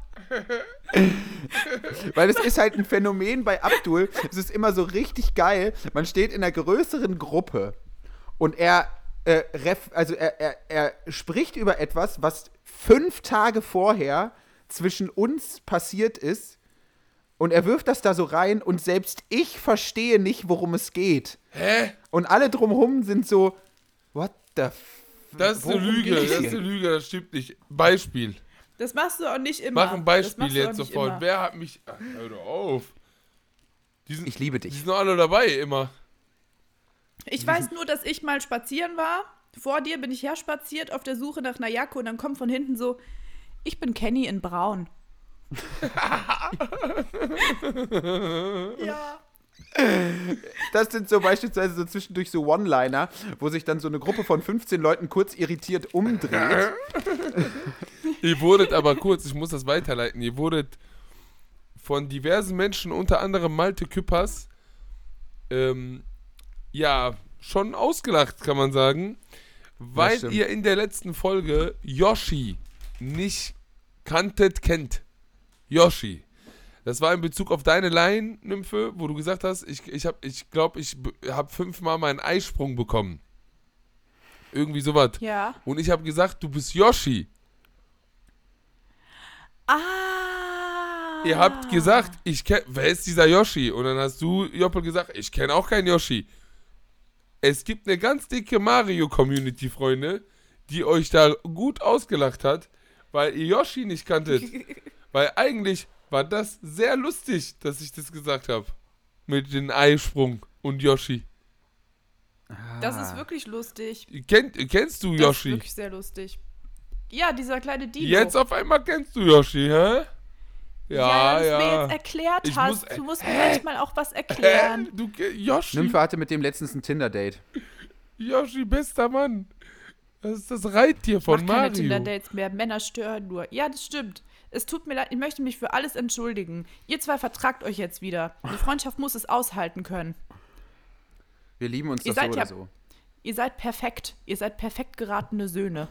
Weil es ist halt ein Phänomen bei Abdul. Es ist immer so richtig geil. Man steht in einer größeren Gruppe und er, äh, ref, also er, er, er spricht über etwas, was fünf Tage vorher zwischen uns passiert ist. Und er wirft das da so rein und selbst ich verstehe nicht, worum es geht. Hä? Und alle drumherum sind so, what the f Das ist eine Lüge, das ist eine Lüge, das stimmt nicht. Beispiel. Das machst du auch nicht immer. Mach ein Beispiel jetzt sofort. immer. Wer hat mich. Ach, hör doch auf. Die sind, Ich liebe die dich. sind doch alle dabei immer. Ich weiß nur, dass ich mal spazieren war. Vor dir bin ich herspaziert auf der Suche nach einer Jacke und dann kommt von hinten so, ich bin Kenny in Braun. ja. Das sind so beispielsweise so zwischendurch so One-Liner, wo sich dann so eine Gruppe von 15 Leuten kurz irritiert umdreht. Ihr wurdet aber kurz, ich muss das weiterleiten, ihr wurdet von diversen Menschen, unter anderem Malte Küppers, ähm, ja, schon ausgelacht, kann man sagen, weil ihr in der letzten Folge Yoshi nicht kanntet, kennt. Yoshi. Das war in Bezug auf deine Line, Nymphe, wo du gesagt hast, ich, ich habe, ich glaube, ich habe fünfmal meinen Eisprung bekommen. Irgendwie sowas. Ja. Und ich habe gesagt, du bist Yoshi. Ah. ihr habt gesagt, ich kenn, wer ist dieser Yoshi? Und dann hast du, Joppel, gesagt, ich kenne auch keinen Yoshi. Es gibt eine ganz dicke Mario-Community, Freunde, die euch da gut ausgelacht hat, weil ihr Yoshi nicht kanntet. weil eigentlich war das sehr lustig, dass ich das gesagt habe. Mit dem Eisprung und Yoshi. Das ist wirklich lustig. Kennt, kennst du Das ist Yoshi? wirklich sehr lustig. Ja, dieser kleine Dino. Jetzt auf einmal kennst du Yoshi, hä? ja, Ja, du es mir ja. jetzt erklärt Ich hast. muss- du musst mir manchmal auch was erklären. Hä? Du, Yoshi, Nymphe hatte mit dem letztens ein Tinder-Date. Yoshi, bester Mann. Das ist das Reittier von Mach keine Mario. Tinder-Dates mehr. Männer stören nur. Ja, das stimmt. Es tut mir leid, ich möchte mich für alles entschuldigen. Ihr zwei vertragt euch jetzt wieder. Eine Freundschaft muss es aushalten können. Wir lieben uns Ihr das so seid oder ja- so. Ihr seid perfekt. Ihr seid perfekt geratene Söhne.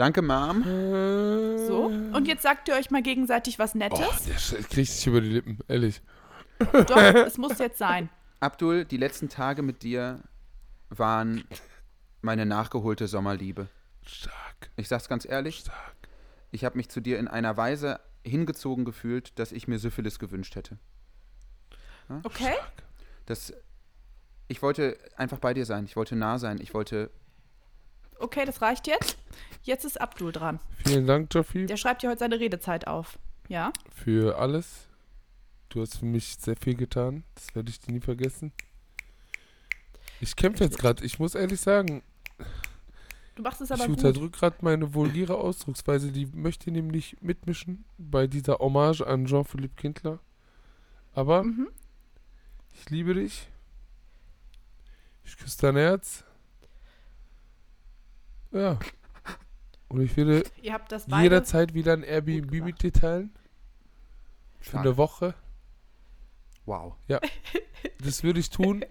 Danke, Mom. So. Und jetzt sagt ihr euch mal gegenseitig was Oh, Nettes. der Sch- kriegt sich über die Lippen, ehrlich. Doch, es muss jetzt sein. Abdul, die letzten Tage mit dir waren meine nachgeholte Sommerliebe. Stark, Ich sag's ganz ehrlich, stark. ich habe mich zu dir in einer Weise hingezogen gefühlt, dass ich mir Syphilis gewünscht hätte. Okay? Das, ich wollte einfach bei dir sein, ich wollte nah sein, ich wollte. Okay, das reicht jetzt. Jetzt ist Abdul dran. Vielen Dank, Joffi, Der schreibt ja heute seine Redezeit auf. Ja? für alles. Du hast für mich sehr viel getan. Das werde ich dir nie vergessen. Ich kämpfe jetzt gerade. Ich muss ehrlich sagen, Du machst es ich aber gut. unterdrücke gerade meine vulgäre Ausdrucksweise. Die möchte nämlich mitmischen bei dieser Hommage an Jean-Philippe Kindler. Aber Mhm. ich liebe dich. Ich küsse dein Herz. Ja. Und ich würde Ihr habt das beide. jederzeit wieder ein Airbnb mit dir teilen. Für Stark. eine Woche. Wow. Das würde ich tun.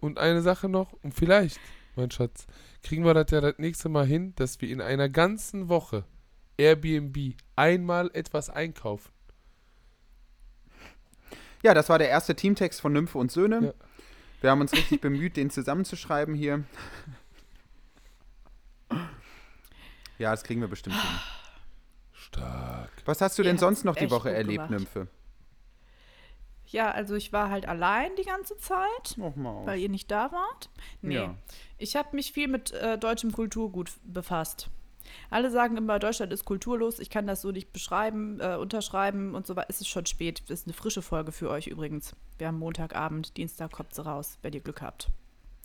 Und eine Sache noch. Und vielleicht, mein Schatz, kriegen wir das ja das nächste Mal hin, dass wir in einer ganzen Woche Airbnb einmal etwas einkaufen. Ja, das war der erste Teamtext von Nymphe und Söhne. Ja. Wir haben uns richtig bemüht, den zusammenzuschreiben hier. Ja, das kriegen wir bestimmt hin. Stark. Was hast du Ihr denn habt's sonst noch die echt Woche gut erlebt, gemacht. Nymphe? Ja, also ich war halt allein die ganze Zeit, Nochmal. weil ihr nicht da wart. Nee. Ja. Ich habe mich viel mit äh, deutschem Kulturgut befasst. Alle sagen immer, Deutschland ist kulturlos. Ich kann das so nicht beschreiben, äh, unterschreiben und so weiter. Es ist schon spät. Das ist eine frische Folge für euch übrigens. Wir haben Montagabend, Dienstag kommt sie raus, wenn ihr Glück habt.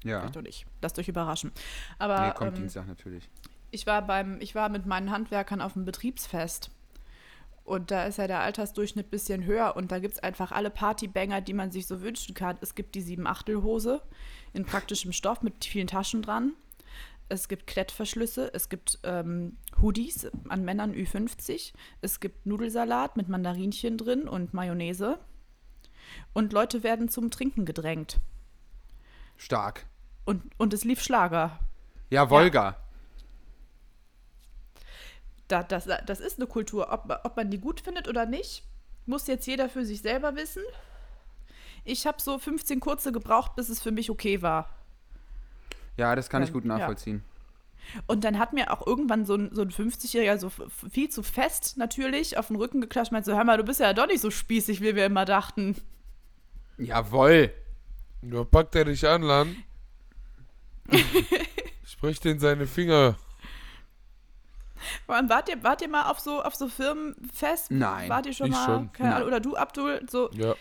Ja. Vielleicht auch nicht. Lasst euch überraschen. Aber Nee, kommt ähm, Dienstag natürlich. Ich war beim, ich war mit meinen Handwerkern auf dem Betriebsfest. Und da ist ja der Altersdurchschnitt ein bisschen höher und da gibt es einfach alle Partybanger, die man sich so wünschen kann. Es gibt die Sieben-Achtel-Hose in praktischem Stoff mit vielen Taschen dran. Es gibt Klettverschlüsse, es gibt ähm, Hoodies an Männern Ü50, es gibt Nudelsalat mit Mandarinchen drin und Mayonnaise. Und Leute werden zum Trinken gedrängt. Stark. Und, und es lief Schlager. Ja, Wolga. Da, das, das ist eine Kultur. Ob, ob man die gut findet oder nicht, muss jetzt jeder für sich selber wissen. Ich habe so 15 kurze gebraucht, bis es für mich okay war. Ja, das kann ich Ähm, gut ja. nachvollziehen. Und dann hat mir auch irgendwann so ein, so ein 50-Jähriger so viel zu fest natürlich auf den Rücken geklatscht, meinte so, hör mal, du bist ja doch nicht so spießig, wie wir immer dachten. Jawoll. Ja, packt er dich an, Lan. Sprich den seine Finger. Vor allem, wart ihr, wart ihr mal auf so, auf so Firmenfest? Nein, Wart ihr schon ich mal? schon. Keine. Ahnung, oder du, Abdul? So, Ja.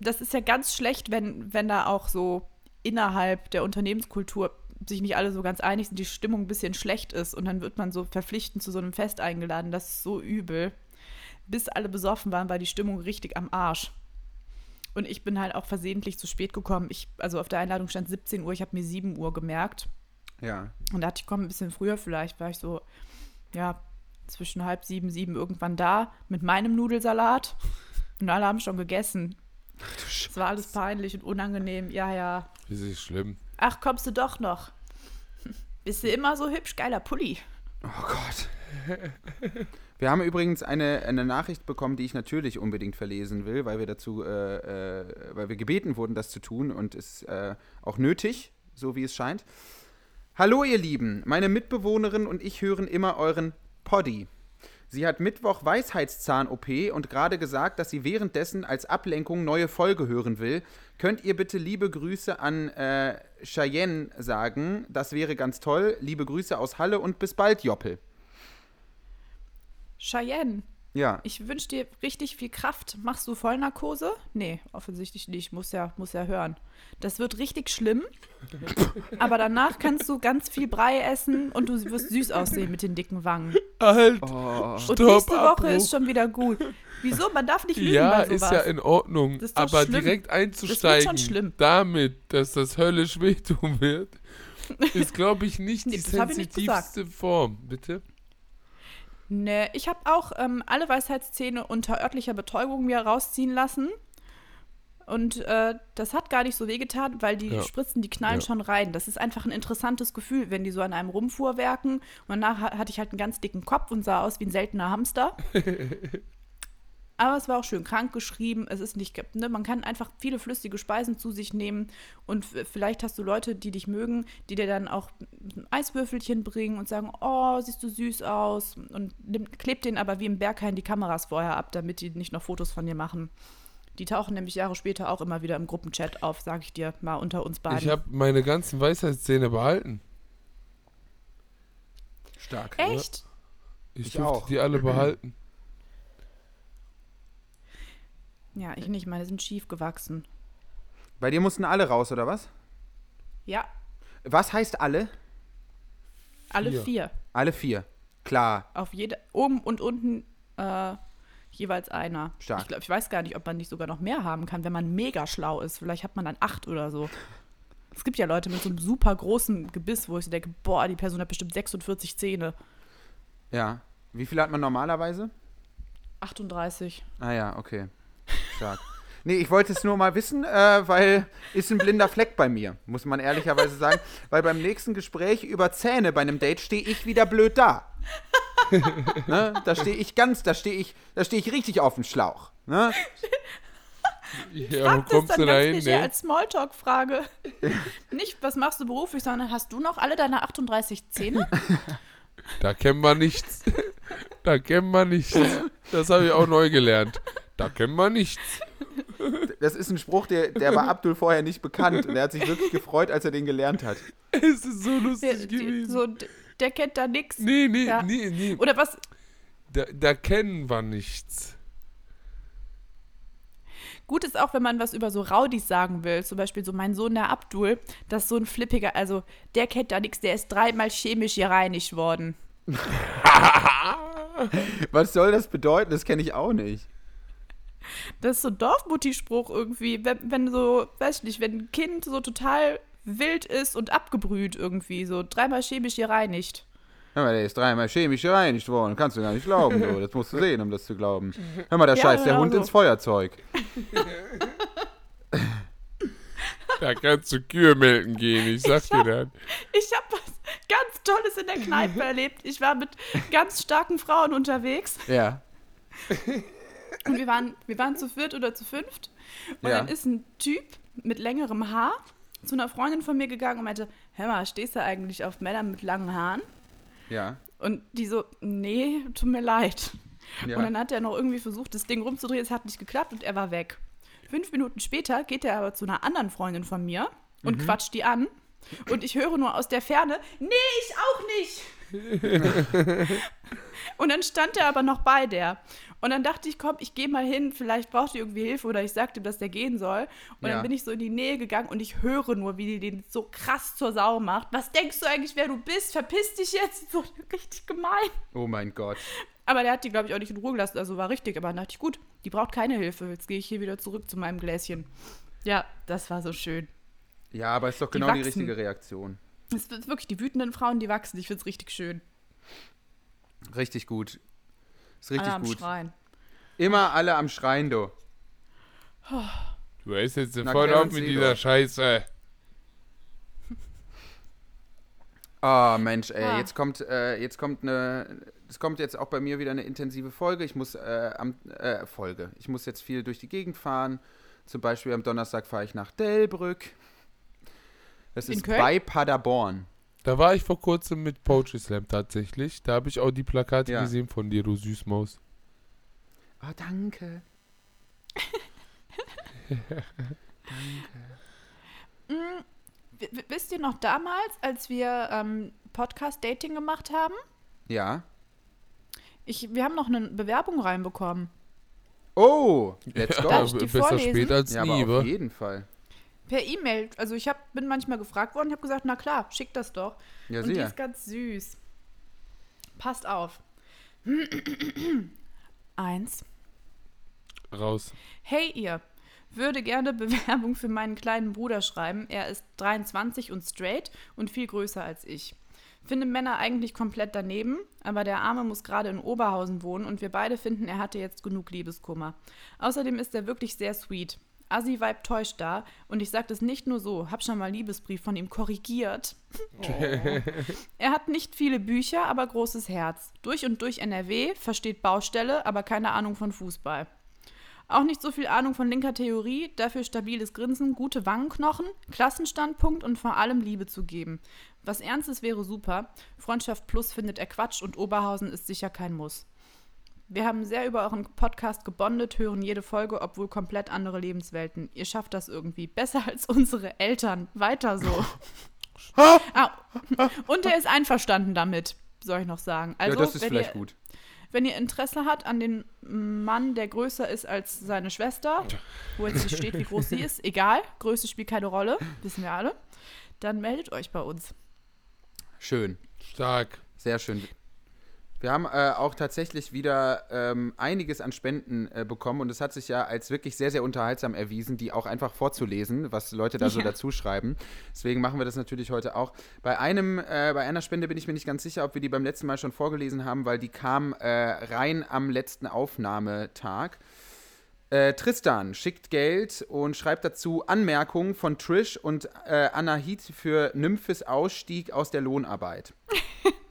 das ist ja ganz schlecht, wenn, wenn da auch so innerhalb der Unternehmenskultur sich nicht alle so ganz einig sind, die Stimmung ein bisschen schlecht ist und dann wird man so verpflichtend zu so einem Fest eingeladen. Das ist so übel. Bis alle besoffen waren, war die Stimmung richtig am Arsch. Und ich bin halt auch versehentlich zu spät gekommen. Ich, also auf der Einladung stand 17 Uhr, ich habe mir 7 Uhr gemerkt. Ja. Und dachte ich, komme ein bisschen früher vielleicht, war ich so, ja, zwischen halb sieben, sieben irgendwann da mit meinem Nudelsalat. Und alle haben schon gegessen. Es war alles peinlich und unangenehm. Ja, ja. Ist schlimm. Ach, kommst du doch noch. Bist du immer so hübsch? Geiler Pulli. Oh Gott. Wir haben übrigens eine, eine Nachricht bekommen, die ich natürlich unbedingt verlesen will, weil wir dazu, äh, äh, weil wir gebeten wurden, das zu tun und es ist äh, auch nötig, so wie es scheint. Hallo ihr Lieben, meine Mitbewohnerin und ich hören immer euren Poddy. Sie hat Mittwoch Weisheitszahn-OP und gerade gesagt, dass sie währenddessen als Ablenkung neue Folge hören will. Könnt ihr bitte liebe Grüße an äh, Cheyenne sagen? Das wäre ganz toll. Liebe Grüße aus Halle und bis bald, Joppel. Cheyenne, Ja. ich wünsche dir richtig viel Kraft. Machst du Vollnarkose? Nee, offensichtlich nicht. Muss ja, muss ja hören. Das wird richtig schlimm. aber danach kannst du ganz viel Brei essen und du wirst süß aussehen mit den dicken Wangen. Halt! Oh. Und Stopp, nächste Woche Abbruch. ist schon wieder gut. Wieso? Man darf nicht lügen Ja, bei ist sowas. ja in Ordnung. Das ist doch Aber schlimm. direkt einzusteigen schon schlimm. damit, dass das höllisch wehtun wird, ist, glaube ich, nicht Nee, die ich nicht sensitivste Form. Bitte? Nee, ich habe auch ähm, alle Weisheitszähne unter örtlicher Betäubung mir rausziehen lassen. Und äh, das hat gar nicht so wehgetan, weil die Ja. Spritzen, die knallen Ja. schon rein. Das ist einfach ein interessantes Gefühl, wenn die so an einem rumfuhrwerken. Und danach ha- hatte ich halt einen ganz dicken Kopf und sah aus wie ein seltener Hamster. Aber es war auch schön krank geschrieben. Es ist nicht, ne, man kann einfach viele flüssige Speisen zu sich nehmen. Und vielleicht hast du Leute, die dich mögen, die dir dann auch ein Eiswürfelchen bringen und sagen, oh, siehst du süß aus. Und nimm, klebt denen aber wie im Berghain die Kameras vorher ab, damit die nicht noch Fotos von dir machen. Die tauchen nämlich Jahre später auch immer wieder im Gruppenchat auf, sag ich dir mal unter uns beiden. Ich habe meine ganzen Weisheitszähne behalten. Stark. Echt? Ich, Ich durfte auch. die alle behalten. Ja, ich nicht. Meine sind schief gewachsen. Bei dir mussten alle raus, oder was? Ja, Was heißt alle? alle Vier. vier. Alle vier. Klar. Auf jede, oben und unten äh, jeweils einer. Stark. Ich glaube, ich weiß gar nicht, ob man nicht sogar noch mehr haben kann, wenn man mega schlau ist. Vielleicht hat man dann acht oder so. Es gibt ja Leute mit so einem super großen Gebiss, wo ich so denke, boah, die Person hat bestimmt 46 Zähne. Ja. Wie viel hat man normalerweise? 38. Ah ja, okay. Stark. Nee, ich wollte es nur mal wissen, äh, weil ist ein blinder Fleck bei mir, muss man ehrlicherweise sagen. Weil beim nächsten Gespräch über Zähne bei einem Date stehe ich wieder blöd da. ne? Da stehe ich ganz, da stehe ich, da stehe ich richtig auf dem Schlauch. Ne? Ja, wo Frag das kommst dann du da hin, ne? als Smalltalk-Frage. nicht, was machst du beruflich, sondern hast du noch alle deine 38 Zähne? Da kennen wir nichts. Da kennen wir nichts. Das habe ich auch neu gelernt. Da kennen wir nichts. Das ist ein Spruch, der, der war Abdul vorher nicht bekannt. Und er hat sich wirklich gefreut, als er den gelernt hat. Es ist so Der, lustig die, gewesen. so, der kennt da nix. nee, nee, Ja. nee, nee. Oder was? Da, da kennen wir nichts. Gut ist auch, wenn man was über so Raudis sagen will. Zum Beispiel so mein Sohn, der Abdul, das ist so ein flippiger, also der kennt da nichts, der ist dreimal chemisch gereinigt worden. Was soll das bedeuten? Das kenne ich auch nicht. Das ist so ein Dorfmutti-Spruch irgendwie, wenn, wenn so, weiß ich nicht, wenn ein Kind so total wild ist und abgebrüht irgendwie, so dreimal chemisch gereinigt. Hör mal, der ist dreimal chemisch gereinigt worden. Kannst du gar nicht glauben. So. Das musst du sehen, um das zu glauben. Hör mal, da Ja, scheißt der genau Hund so. ins Feuerzeug. Da kannst du Kühe melken gehen, ich sag dir das. Ich habe was ganz Tolles in der Kneipe erlebt. Ich war mit ganz starken Frauen unterwegs Ja. und wir waren, wir waren zu viert oder zu fünft. Und Ja. dann ist ein Typ mit längerem Haar zu einer Freundin von mir gegangen und meinte, hör mal, stehst du eigentlich auf Männer mit langen Haaren? Ja. Und die so, nee, tut mir leid. ja. Und dann hat er noch irgendwie versucht, das Ding rumzudrehen, es hat nicht geklappt und er war weg. Fünf Minuten später geht er aber zu einer anderen Freundin von mir und Mhm. quatscht die an. Und ich höre nur aus der Ferne, nee, ich auch nicht. und dann stand er aber noch bei der. Und dann dachte ich, komm, ich gehe mal hin, vielleicht braucht die irgendwie Hilfe oder ich sagte ihm, dass der gehen soll. Und Ja. dann bin ich so in die Nähe gegangen und ich höre nur, wie die den so krass zur Sau macht. Was denkst du eigentlich, wer du bist? Verpiss dich jetzt. So richtig gemein. Oh mein Gott. Aber der hat die, glaube ich, auch nicht in Ruhe gelassen. Also war richtig. Aber dann dachte ich, gut, die braucht keine Hilfe. Jetzt gehe ich hier wieder zurück zu meinem Gläschen. Ja, das war so schön. Ja, aber ist doch Die genau die wachsen. richtige Reaktion. Es ist wirklich die wütenden Frauen, die wachsen. Ich finde es richtig schön. Richtig gut. Ist richtig Alle am gut. Schreien. Immer alle am Schreien, du. Du hörst jetzt Clarence auf mit dieser Scheiße. Ah, Mensch, ey, Ah. jetzt kommt, äh, jetzt kommt eine, es kommt jetzt auch bei mir wieder eine intensive Folge. Ich muss, äh, am, äh, Folge. Ich muss jetzt viel durch die Gegend fahren. Zum Beispiel am Donnerstag fahre ich nach Delbrück. Das In ist Köln? bei Paderborn. Da war ich vor kurzem mit Poetry Slam tatsächlich. Da habe ich auch die Plakate Ja. gesehen von dir, du Süßmaus. Oh, danke. W- w- Wisst ihr noch damals, als wir ähm, Podcast-Dating gemacht haben? Ja. Ich, wir haben noch eine Bewerbung reinbekommen. Oh, let's go. Darf ich die besser vorlesen? spät als ja, aber nie, auf wa? jeden Fall. Per E-Mail. Also ich hab, bin manchmal gefragt worden, ich habe gesagt, na klar, schick das doch. Ja, Und die ist ganz süß. Passt auf. Eins. Raus. Hey ihr, würde gerne Bewerbung für meinen kleinen Bruder schreiben. Er ist 23 und straight und viel größer als ich. Finde Männer eigentlich komplett daneben, aber der Arme muss gerade in Oberhausen wohnen und wir beide finden, er hatte jetzt genug Liebeskummer. Außerdem ist er wirklich sehr sweet. Assi-Vibe täuscht da und ich sag das nicht nur so, hab schon mal Liebesbrief von ihm korrigiert. Er hat nicht viele Bücher, aber großes Herz. Durch und durch NRW, versteht Baustelle, aber keine Ahnung von Fußball. Auch nicht so viel Ahnung von linker Theorie, dafür stabiles Grinsen, gute Wangenknochen, Klassenstandpunkt und vor allem Liebe zu geben. Was Ernstes wäre super. Freundschaft Plus findet er Quatsch und Oberhausen ist sicher kein Muss. Wir haben sehr über euren Podcast gebondet, hören jede Folge, obwohl komplett andere Lebenswelten. Ihr schafft das irgendwie. Besser als unsere Eltern. Weiter so. ah, und er ist einverstanden damit, soll ich noch sagen. Also, ja, das ist wenn vielleicht ihr, gut. wenn ihr Interesse habt an den Mann, der größer ist als seine Schwester, wo jetzt nicht steht, wie groß sie ist, egal, Größe spielt keine Rolle, wissen wir alle, dann meldet euch bei uns. Schön. Stark. Sehr schön. Wir haben äh, auch tatsächlich wieder ähm, einiges an Spenden äh, bekommen und es hat sich ja als wirklich sehr, sehr unterhaltsam erwiesen, die auch einfach vorzulesen, was Leute da so Ja. dazu schreiben. Deswegen machen wir das natürlich heute auch. Bei einem, äh, bei einer Spende bin ich mir nicht ganz sicher, ob wir die beim letzten Mal schon vorgelesen haben, weil die kam äh, rein am letzten Aufnahmetag. Äh, Tristan schickt Geld und schreibt dazu Anmerkungen von Trish und äh, Anahit für Nymphes Ausstieg aus der Lohnarbeit.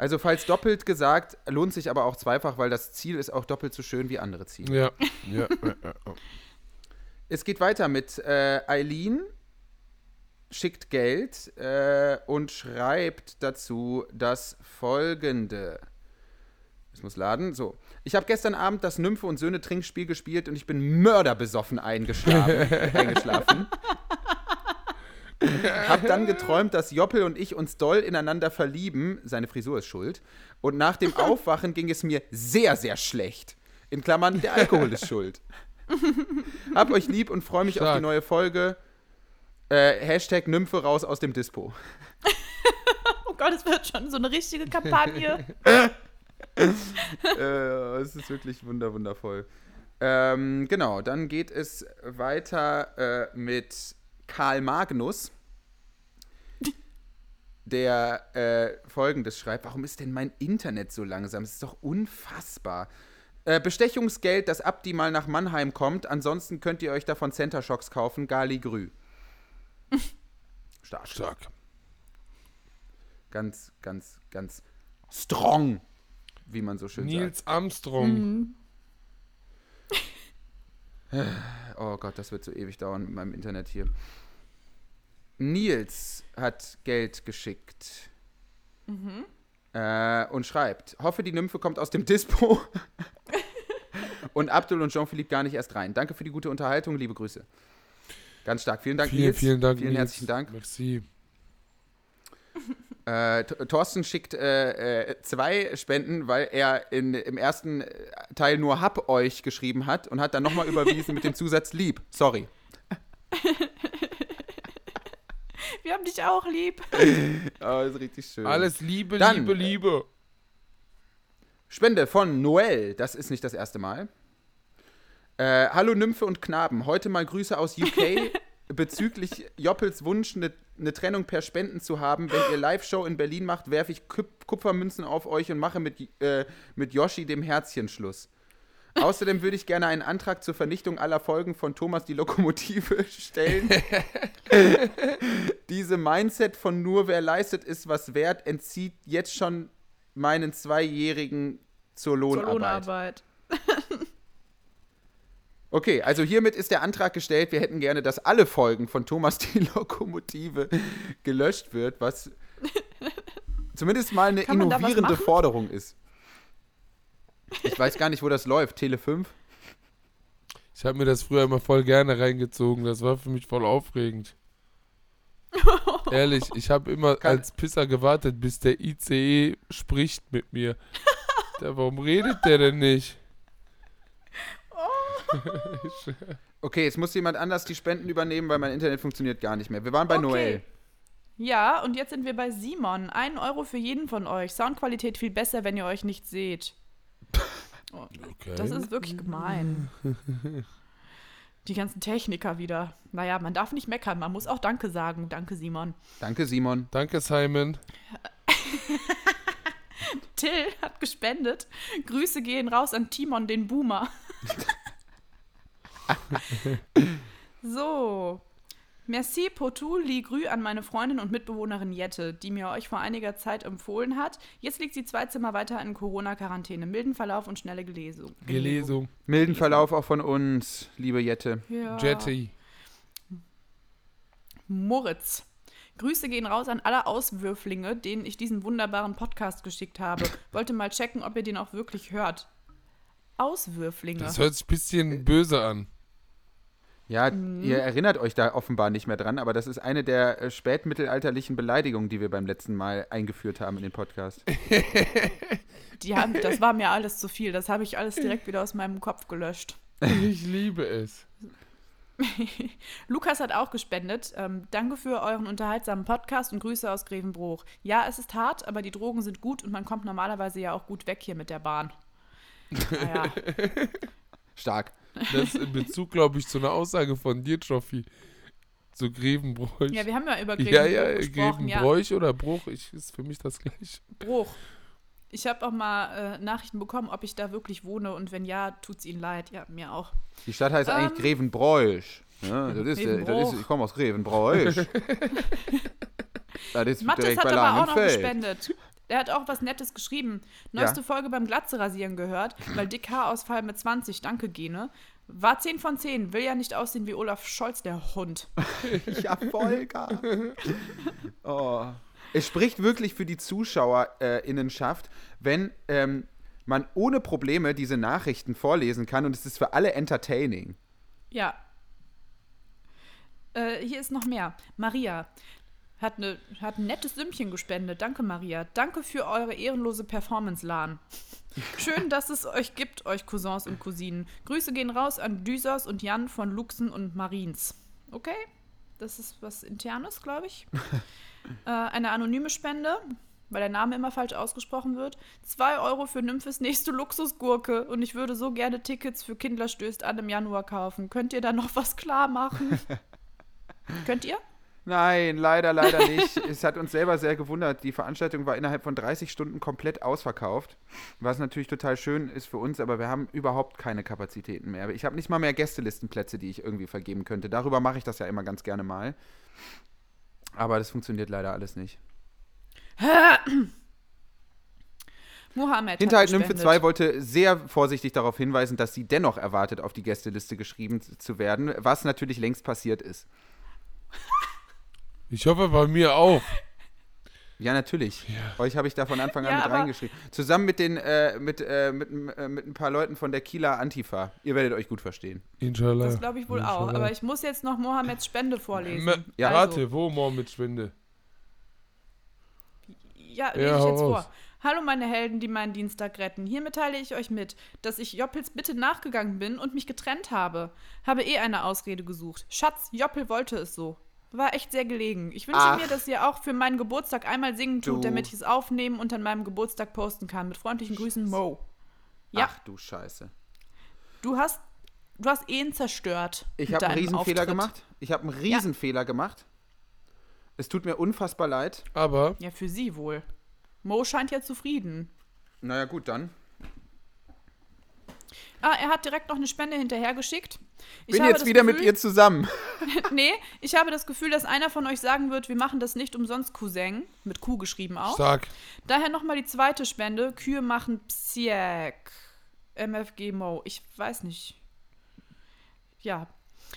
Also falls doppelt gesagt, lohnt sich aber auch zweifach, weil das Ziel ist auch doppelt so schön wie andere Ziele. Ja. ja. ja, ja. Es geht weiter mit äh, Eileen, schickt Geld äh, und schreibt dazu das folgende. Es muss laden. So. Ich habe gestern Abend das Nymphe und Söhne Trinkspiel gespielt und ich bin mörderbesoffen eingeschlafen. eingeschlafen. Hab dann geträumt, dass Joppel und ich uns doll ineinander verlieben. Seine Frisur ist schuld. Und nach dem Aufwachen ging es mir sehr, sehr schlecht. In Klammern, der Alkohol ist schuld. Hab euch lieb und freue mich auf die Stark. neue Folge. Äh, Hashtag Nymphe raus aus dem Dispo. Oh Gott, es wird schon so eine richtige Kampagne. äh, es ist wirklich wunder, wundervoll. Ähm, genau, dann geht es weiter äh, mit Karl Magnus, der äh, folgendes schreibt: Warum ist denn mein Internet so langsam? Es ist doch unfassbar. Äh, Bestechungsgeld, das Abdi mal nach Mannheim kommt. Ansonsten könnt ihr euch davon Center Shocks kaufen. Gali Grü. Stark. Stark. Ganz, ganz, ganz strong, wie man so schön sagt. Nils Armstrong. Oh Gott, das wird so ewig dauern mit meinem Internet hier. Nils hat Geld geschickt. Äh, und schreibt: Hoffe, die Nymphe kommt aus dem Dispo. und Abdul und Jean-Philippe gar nicht erst rein. Danke für die gute Unterhaltung. Liebe Grüße. Ganz stark. Vielen Dank, Vielen, Nils. vielen Dank. Vielen Nils. herzlichen Dank. Merci. Äh, Thorsten schickt äh, äh, zwei Spenden, weil er in, im ersten Teil nur hab euch geschrieben hat und hat dann nochmal überwiesen mit dem Zusatz lieb. Sorry. Wir haben dich auch lieb. Oh, ist richtig schön. Alles Liebe, Dann, Liebe, äh, Liebe. Spende von Noel, das ist nicht das erste Mal. Äh, Hallo Nymphe und Knaben, heute mal Grüße aus UK bezüglich Joppels Wunsch, eine ne Trennung per Spenden zu haben. Wenn ihr Live-Show in Berlin macht, werfe ich Kup Kupfermünzen auf euch und mache mit, äh, mit Yoshi dem Herzchen Schluss. Außerdem würde ich gerne einen Antrag zur Vernichtung aller Folgen von Thomas die Lokomotive stellen. Diese Mindset von nur wer leistet ist was wert entzieht jetzt schon meinen Zweijährigen zur Zur Lohnarbeit. Okay, also hiermit ist der Antrag gestellt. Wir hätten gerne, dass alle Folgen von Thomas die Lokomotive gelöscht wird, was zumindest mal eine innovierende? Forderung ist. Ich weiß gar nicht, wo das läuft. Tele 5? Ich habe mir das früher immer voll gerne reingezogen. Das war für mich voll aufregend. Ehrlich, ich habe immer Kann- als Pisser gewartet, bis der ICE spricht mit mir. Warum redet der denn nicht? Okay, jetzt muss jemand anders die Spenden übernehmen, weil mein Internet funktioniert gar nicht mehr. Wir waren bei Okay. Noel. Ja, und jetzt sind wir bei Simon. Ein Euro für jeden von euch. Soundqualität viel besser, wenn ihr euch nicht seht. Okay. Das ist wirklich gemein. Die ganzen Techniker wieder. Naja, man darf nicht meckern. Man muss auch Danke sagen. Danke, Simon. Danke, Simon. Danke, Simon. Till hat gespendet. Grüße gehen raus an Timon, den Boomer. so. Merci Potou Ligrü an meine Freundin und Mitbewohnerin Jette, die mir euch vor einiger Zeit empfohlen hat. Jetzt liegt sie zwei Zimmer weiter in Corona-Quarantäne. Milden Verlauf und schnelle Gelesung. Gelesung. Milden Verlauf auch von uns, liebe Jette. Ja. Jetty. Moritz. Grüße gehen raus an alle Auswürflinge, denen ich diesen wunderbaren Podcast geschickt habe. Wollte mal checken, ob ihr den auch wirklich hört. Auswürflinge. Das hört sich ein bisschen böse an. Ja, Mhm. ihr erinnert euch da offenbar nicht mehr dran, aber das ist eine der äh, spätmittelalterlichen Beleidigungen, die wir beim letzten Mal eingeführt haben in den Podcast. Die haben, das war mir alles zu viel. Das habe ich alles direkt wieder aus meinem Kopf gelöscht. Ich liebe es. Lukas hat auch gespendet. Ähm, danke für euren unterhaltsamen Podcast und Grüße aus Grevenbruch. Ja, es ist hart, aber die Drogen sind gut und man kommt normalerweise ja auch gut weg hier mit der Bahn. Naja, Stark. Das ist in Bezug, glaube ich, zu einer Aussage von dir, Trophy. Zu Grevenbräuch. ja, wir haben ja über ja, Grevenbruch ja, gesprochen. Ja, Grevenbräuch oder Bruch, ich, ist für mich das gleiche. Bruch. Ich habe auch mal äh, Nachrichten bekommen, ob ich da wirklich wohne und wenn ja, tut's ihnen leid. Ja, mir auch. Die Stadt heißt eigentlich Ähm, Grevenbräuch. Ja, das ist, äh, das ist, Grevenbroich. ich komme aus Grevenbräuch. das ist Mathis direkt hat bei aber auch noch gespendet. Der hat auch was Nettes geschrieben. Neueste Ja. Folge beim Glatze rasieren gehört, weil dick Haarausfall mit 20, danke Gene. War 10 von 10, will ja nicht aussehen wie Olaf Scholz, der Hund. Ja, Volker. oh. Es spricht wirklich für die ZuschauerInnenschaft, wenn ähm, man ohne Probleme diese Nachrichten vorlesen kann und es ist für alle entertaining. Ja. Äh, hier ist noch mehr. Maria hat, ne, hat ein nettes Sümmchen gespendet. Danke, Maria. Danke für eure ehrenlose Performance, Lan. Schön, dass es euch gibt, euch Cousins und Cousinen. Grüße gehen raus an Düsers und Jan von Luxen und Marins. Okay? Das ist was Internes, glaube ich. äh, eine anonyme Spende, weil der Name immer falsch ausgesprochen wird. 2 Euro für Nymphes nächste Luxusgurke. Und ich würde so gerne Tickets für Kindler stößt an im Januar kaufen. Könnt ihr da noch was klar machen? Könnt ihr? Nein, leider, leider nicht. es hat uns selber sehr gewundert. Die Veranstaltung war innerhalb von 30 Stunden komplett ausverkauft, was natürlich total schön ist für uns, aber wir haben überhaupt keine Kapazitäten mehr. Ich habe nicht mal mehr Gästelistenplätze, die ich irgendwie vergeben könnte. Darüber mache ich das ja immer ganz gerne mal. Aber das funktioniert leider alles nicht. Mohammed. Hinterhalt Nymphe gespendet. 2 wollte sehr vorsichtig darauf hinweisen, dass sie dennoch erwartet, auf die Gästeliste geschrieben zu werden, was natürlich längst passiert ist. Ich hoffe bei mir auch. Ja, natürlich. Euch habe ich da von Anfang an Ja, mit reingeschrieben. Zusammen mit den äh, mit, äh, mit, äh, mit ein paar Leuten von der Kieler Antifa. Ihr werdet euch gut verstehen. Inshallah. Das glaube ich wohl auch. Inshallah. Aber ich muss jetzt noch Mohammeds Spende vorlesen. M- Ja. Warte, wo morgen mit Schwinde? Ja, Ja, lese ich hau jetzt vor. Hallo meine Helden, die meinen Dienstag retten. Hiermit teile ich euch mit, dass ich Joppels Bitte nachgegangen bin und mich getrennt habe. Habe eh eine Ausrede gesucht. Schatz, Joppel wollte es so. War echt sehr gelegen. Ich wünsche Ach. mir, dass ihr auch für meinen Geburtstag einmal singen tut, Du. damit ich es aufnehmen und an meinem Geburtstag posten kann. Mit freundlichen Grüßen, Mo. Ja. Ach du Scheiße. Du hast, du hast ihn zerstört. Ich habe einen Riesenfehler Auftritt. gemacht. Ich habe einen Riesenfehler gemacht. Es tut mir unfassbar leid. Aber Ja, für sie wohl. Mo scheint ja zufrieden. Naja, gut, dann. Ah, er hat direkt noch eine Spende hinterhergeschickt. Ich Bin jetzt wieder mit Gefühl- ihr zusammen. Nee, ich habe das Gefühl, dass einer von euch sagen wird, wir machen das nicht umsonst Cousin, mit Q geschrieben auch. stark. Daher nochmal die zweite Spende, Kühe machen Psiek. MFG Mo. Ich weiß nicht. Ja.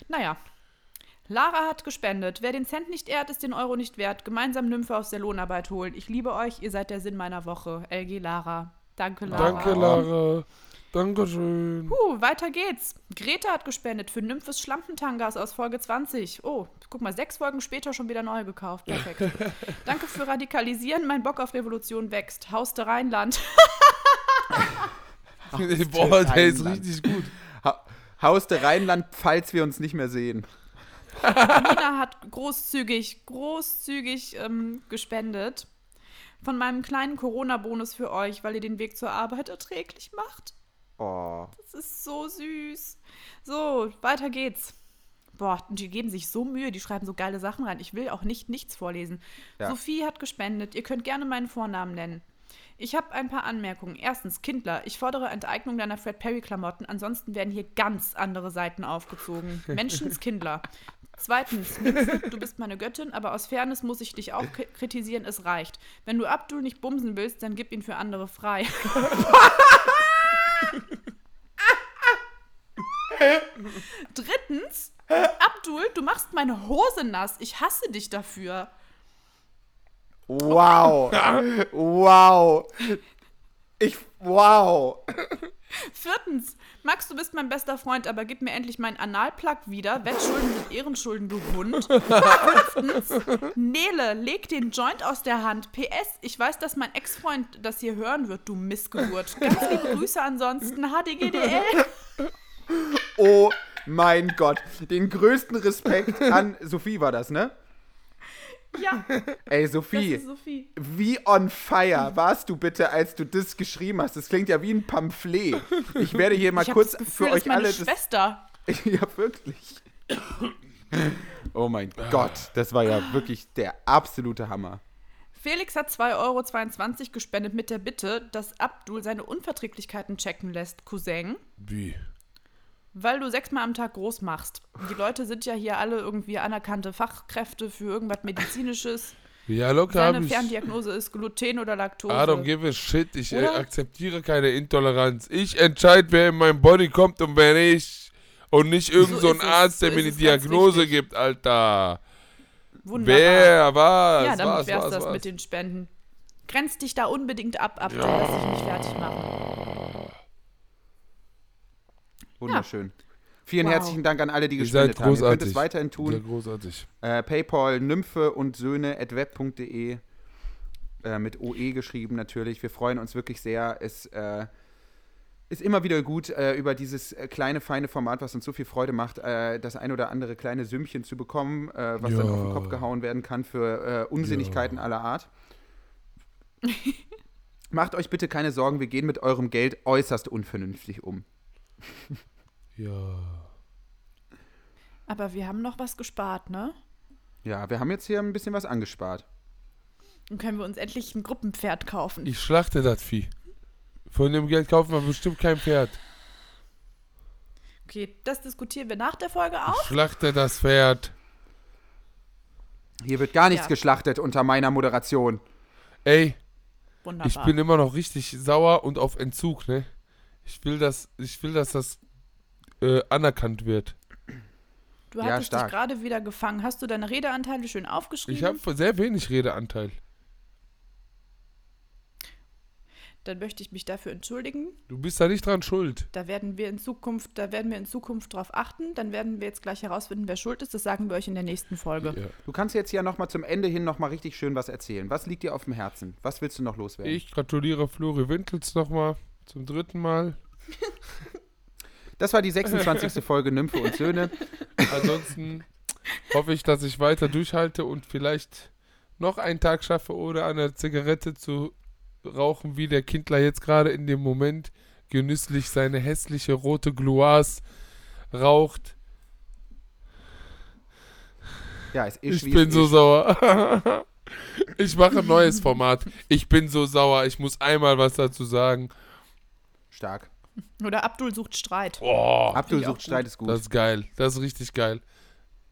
Naja. Lara hat gespendet. Wer den Cent nicht ehrt, ist den Euro nicht wert. Gemeinsam Nymphe aus der Lohnarbeit holen. Ich liebe euch, ihr seid der Sinn meiner Woche. LG Lara. Danke, Lara. Danke, Lara. Dankeschön. Puh, weiter geht's. Greta hat gespendet für Nymphes Schlampentangas aus Folge 20. Oh, guck mal, sechs Folgen später schon wieder neu gekauft. Perfekt. Danke für Radikalisieren. Mein Bock auf Revolution wächst. Haus der Rheinland. Boah, der ist Rheinland. richtig gut. Ha Haus der Rheinland, falls wir uns nicht mehr sehen. Nina hat großzügig, großzügig ähm, gespendet. Von meinem kleinen Corona-Bonus für euch, weil ihr den Weg zur Arbeit erträglich macht. Oh. Das ist so süß. So, weiter geht's. Boah, die geben sich so Mühe, die schreiben so geile Sachen rein. Ich will auch nicht nichts vorlesen. Ja. Sophie hat gespendet. Ihr könnt gerne meinen Vornamen nennen. Ich habe ein paar Anmerkungen. Erstens, Kindler, ich fordere Enteignung deiner Fred Perry-Klamotten, ansonsten werden hier ganz andere Seiten aufgezogen. Menschenskindler. Zweitens, du bist meine Göttin, aber aus Fairness muss ich dich auch kritisieren, es reicht. Wenn du Abdul nicht bumsen willst, dann gib ihn für andere frei. Drittens, Abdul, du machst meine Hose nass. Ich hasse dich dafür. Wow. wow. Ich, wow. Viertens, Max, du bist mein bester Freund, aber gib mir endlich meinen Analplug wieder. Wettschulden sind Ehrenschulden, du Hund. Fünftens, Nele, leg den Joint aus der Hand. PS, ich weiß, dass mein Ex-Freund das hier hören wird, du Missgeburt. Ganz liebe Grüße ansonsten, HDGDL. Oh mein Gott. Den größten Respekt an Sophie war das, ne? Ja, Ey, das Sophie. ist Sophie. Wie on fire warst du bitte, als du das geschrieben hast? Das klingt ja wie ein Pamphlet. Ich werde hier mal Ich kurz das Gefühl, für euch meine alle das. Schwester. ja, wirklich. Oh mein Gott, das war ja wirklich der absolute Hammer. Felix hat 2,22 Euro gespendet mit der Bitte, dass Abdul seine Unverträglichkeiten checken lässt, Cousin. Wie? Weil du sechsmal am Tag groß machst. Die Leute sind ja hier alle irgendwie anerkannte Fachkräfte für irgendwas Medizinisches. Ja, locker ich. Ferndiagnose ist Gluten oder Laktose. I don't give a shit. Ich äh, Oder? akzeptiere keine Intoleranz. Ich entscheide, wer in mein Body kommt und wer nicht. Und nicht irgend So so ein. Arzt, der So mir eine Diagnose gibt, Alter. Wunderbar. Wer, was, ja, damit was, wär's was, das was. mit den Spenden. Grenzt dich da unbedingt ab, Abdul, lass dich nicht fertig machen. Wunderschön. Vielen Wow. herzlichen Dank an alle, die Ihr gespendet haben. Ihr könnt großartig. es weiterhin Sehr tun. großartig. Äh, Paypal, Nymphe und Söhne at web.de äh, mit OE geschrieben natürlich. Wir freuen uns wirklich sehr. Es äh, ist immer wieder gut, äh, über dieses äh, kleine, feine Format, was uns so viel Freude macht, äh, das ein oder andere kleine Sümmchen zu bekommen, äh, was dann Ja. auf den Kopf gehauen werden kann für äh, Unsinnigkeiten aller Art. Macht euch bitte keine Sorgen, wir gehen mit eurem Geld äußerst unvernünftig um. Ja. Aber wir haben noch was gespart, ne? Ja, wir haben jetzt hier ein bisschen was angespart. Dann können wir uns endlich ein Gruppenpferd kaufen. Ich schlachte das Vieh. Von dem Geld kaufen wir bestimmt kein Pferd. Okay, das diskutieren wir nach der Folge Ich auch. schlachte das Pferd. Hier wird gar nichts Ja. geschlachtet unter meiner Moderation. Ey, Wunderbar. ich bin immer noch richtig sauer und auf Entzug, ne? Ich will, dass, ich will, dass das äh, anerkannt wird. du Ja, hattest stark. dich gerade wieder gefangen. Hast du deine Redeanteile schön aufgeschrieben? Ich habe sehr wenig Redeanteil. Dann möchte ich mich dafür entschuldigen. Du bist da nicht dran schuld. Da werden wir in Zukunft, da werden wir in Zukunft drauf achten. Dann werden wir jetzt gleich herausfinden, wer schuld ist. Das sagen wir euch in der nächsten Folge. Ja. Du kannst jetzt ja noch mal zum Ende hin noch mal richtig schön was erzählen. Was liegt dir auf dem Herzen? Was willst du noch loswerden? Ich gratuliere Flori Wintels nochmal zum dritten Mal. Das war die 26. Folge Nymphe und Söhne. Ansonsten hoffe ich, dass ich weiter durchhalte und vielleicht noch einen Tag schaffe, ohne eine Zigarette zu rauchen, wie der Kindler jetzt gerade in dem Moment genüsslich seine hässliche rote Gloise raucht. Ja, ist Ich wie bin so sauer. Ich mache ein neues Format. Ich bin so sauer. Ich muss einmal was dazu sagen. Stark. Oder Abdul sucht Streit. Oh, Abdul sucht Streit ist gut. das ist geil. Das ist richtig geil.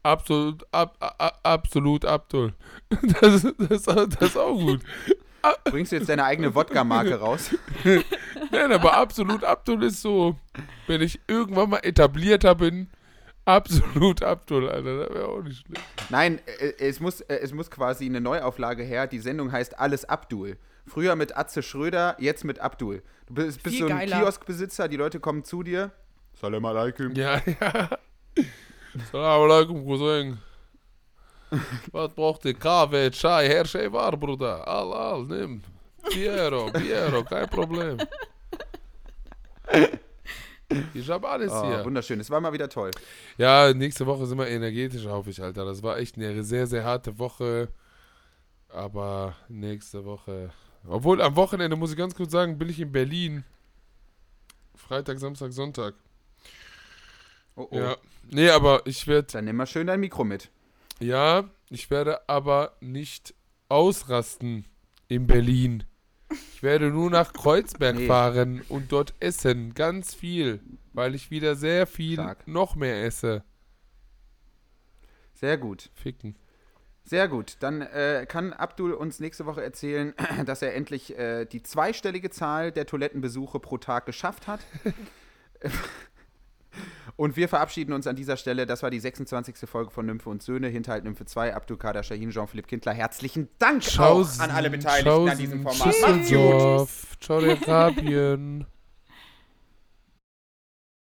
Absolut, ab, ab, absolut Abdul. Das, das, das ist auch gut. Bringst du jetzt deine eigene Wodka-Marke raus? Nein, aber absolut Abdul ist so, wenn ich irgendwann mal etablierter bin, Absolut Abdul, Alter. Das wäre auch nicht schlimm. Nein, äh, es muss, äh, es muss quasi eine Neuauflage her. Die Sendung heißt Alles Abdul. Früher mit Atze Schröder, jetzt mit Abdul. Du bist, bist so ein geiler. Kioskbesitzer, die Leute kommen zu dir. Salam alaikum. Ja, ja. Salam alaikum, Cousin. Was braucht ihr? Kaffee, Chai, Herr war, Bruder. All, all, nimm. Piero, Piero, kein Problem. Ich hab alles Oh, hier. wunderschön. Es war mal wieder toll. Ja, nächste Woche sind wir energetisch, hoffe ich, Alter. Das war echt eine sehr, sehr harte Woche. Aber nächste Woche. Obwohl, am Wochenende muss ich ganz kurz sagen, bin ich in Berlin. Freitag, Samstag, Sonntag. Oh, oh. Ja. Nee, aber ich werde. Dann nimm mal schön dein Mikro mit. Ja, ich werde aber nicht ausrasten in Berlin. Ich werde nur nach Kreuzberg Nee. fahren und dort essen. Ganz viel. Weil ich wieder sehr viel Stark. noch mehr esse. Sehr gut. Ficken. Sehr gut. Dann äh, kann Abdul uns nächste Woche erzählen, dass er endlich äh, die zweistellige Zahl der Toilettenbesuche pro Tag geschafft hat. und wir verabschieden uns an dieser Stelle. Das war die 26. Folge von Nymphe und Söhne, Hinterhalt Nymphe 2, Abdul Kader Shahin, Jean-Philippe Kindler. Herzlichen Dank auch an alle Beteiligten an diesem Format. Macht's gut. Rabien.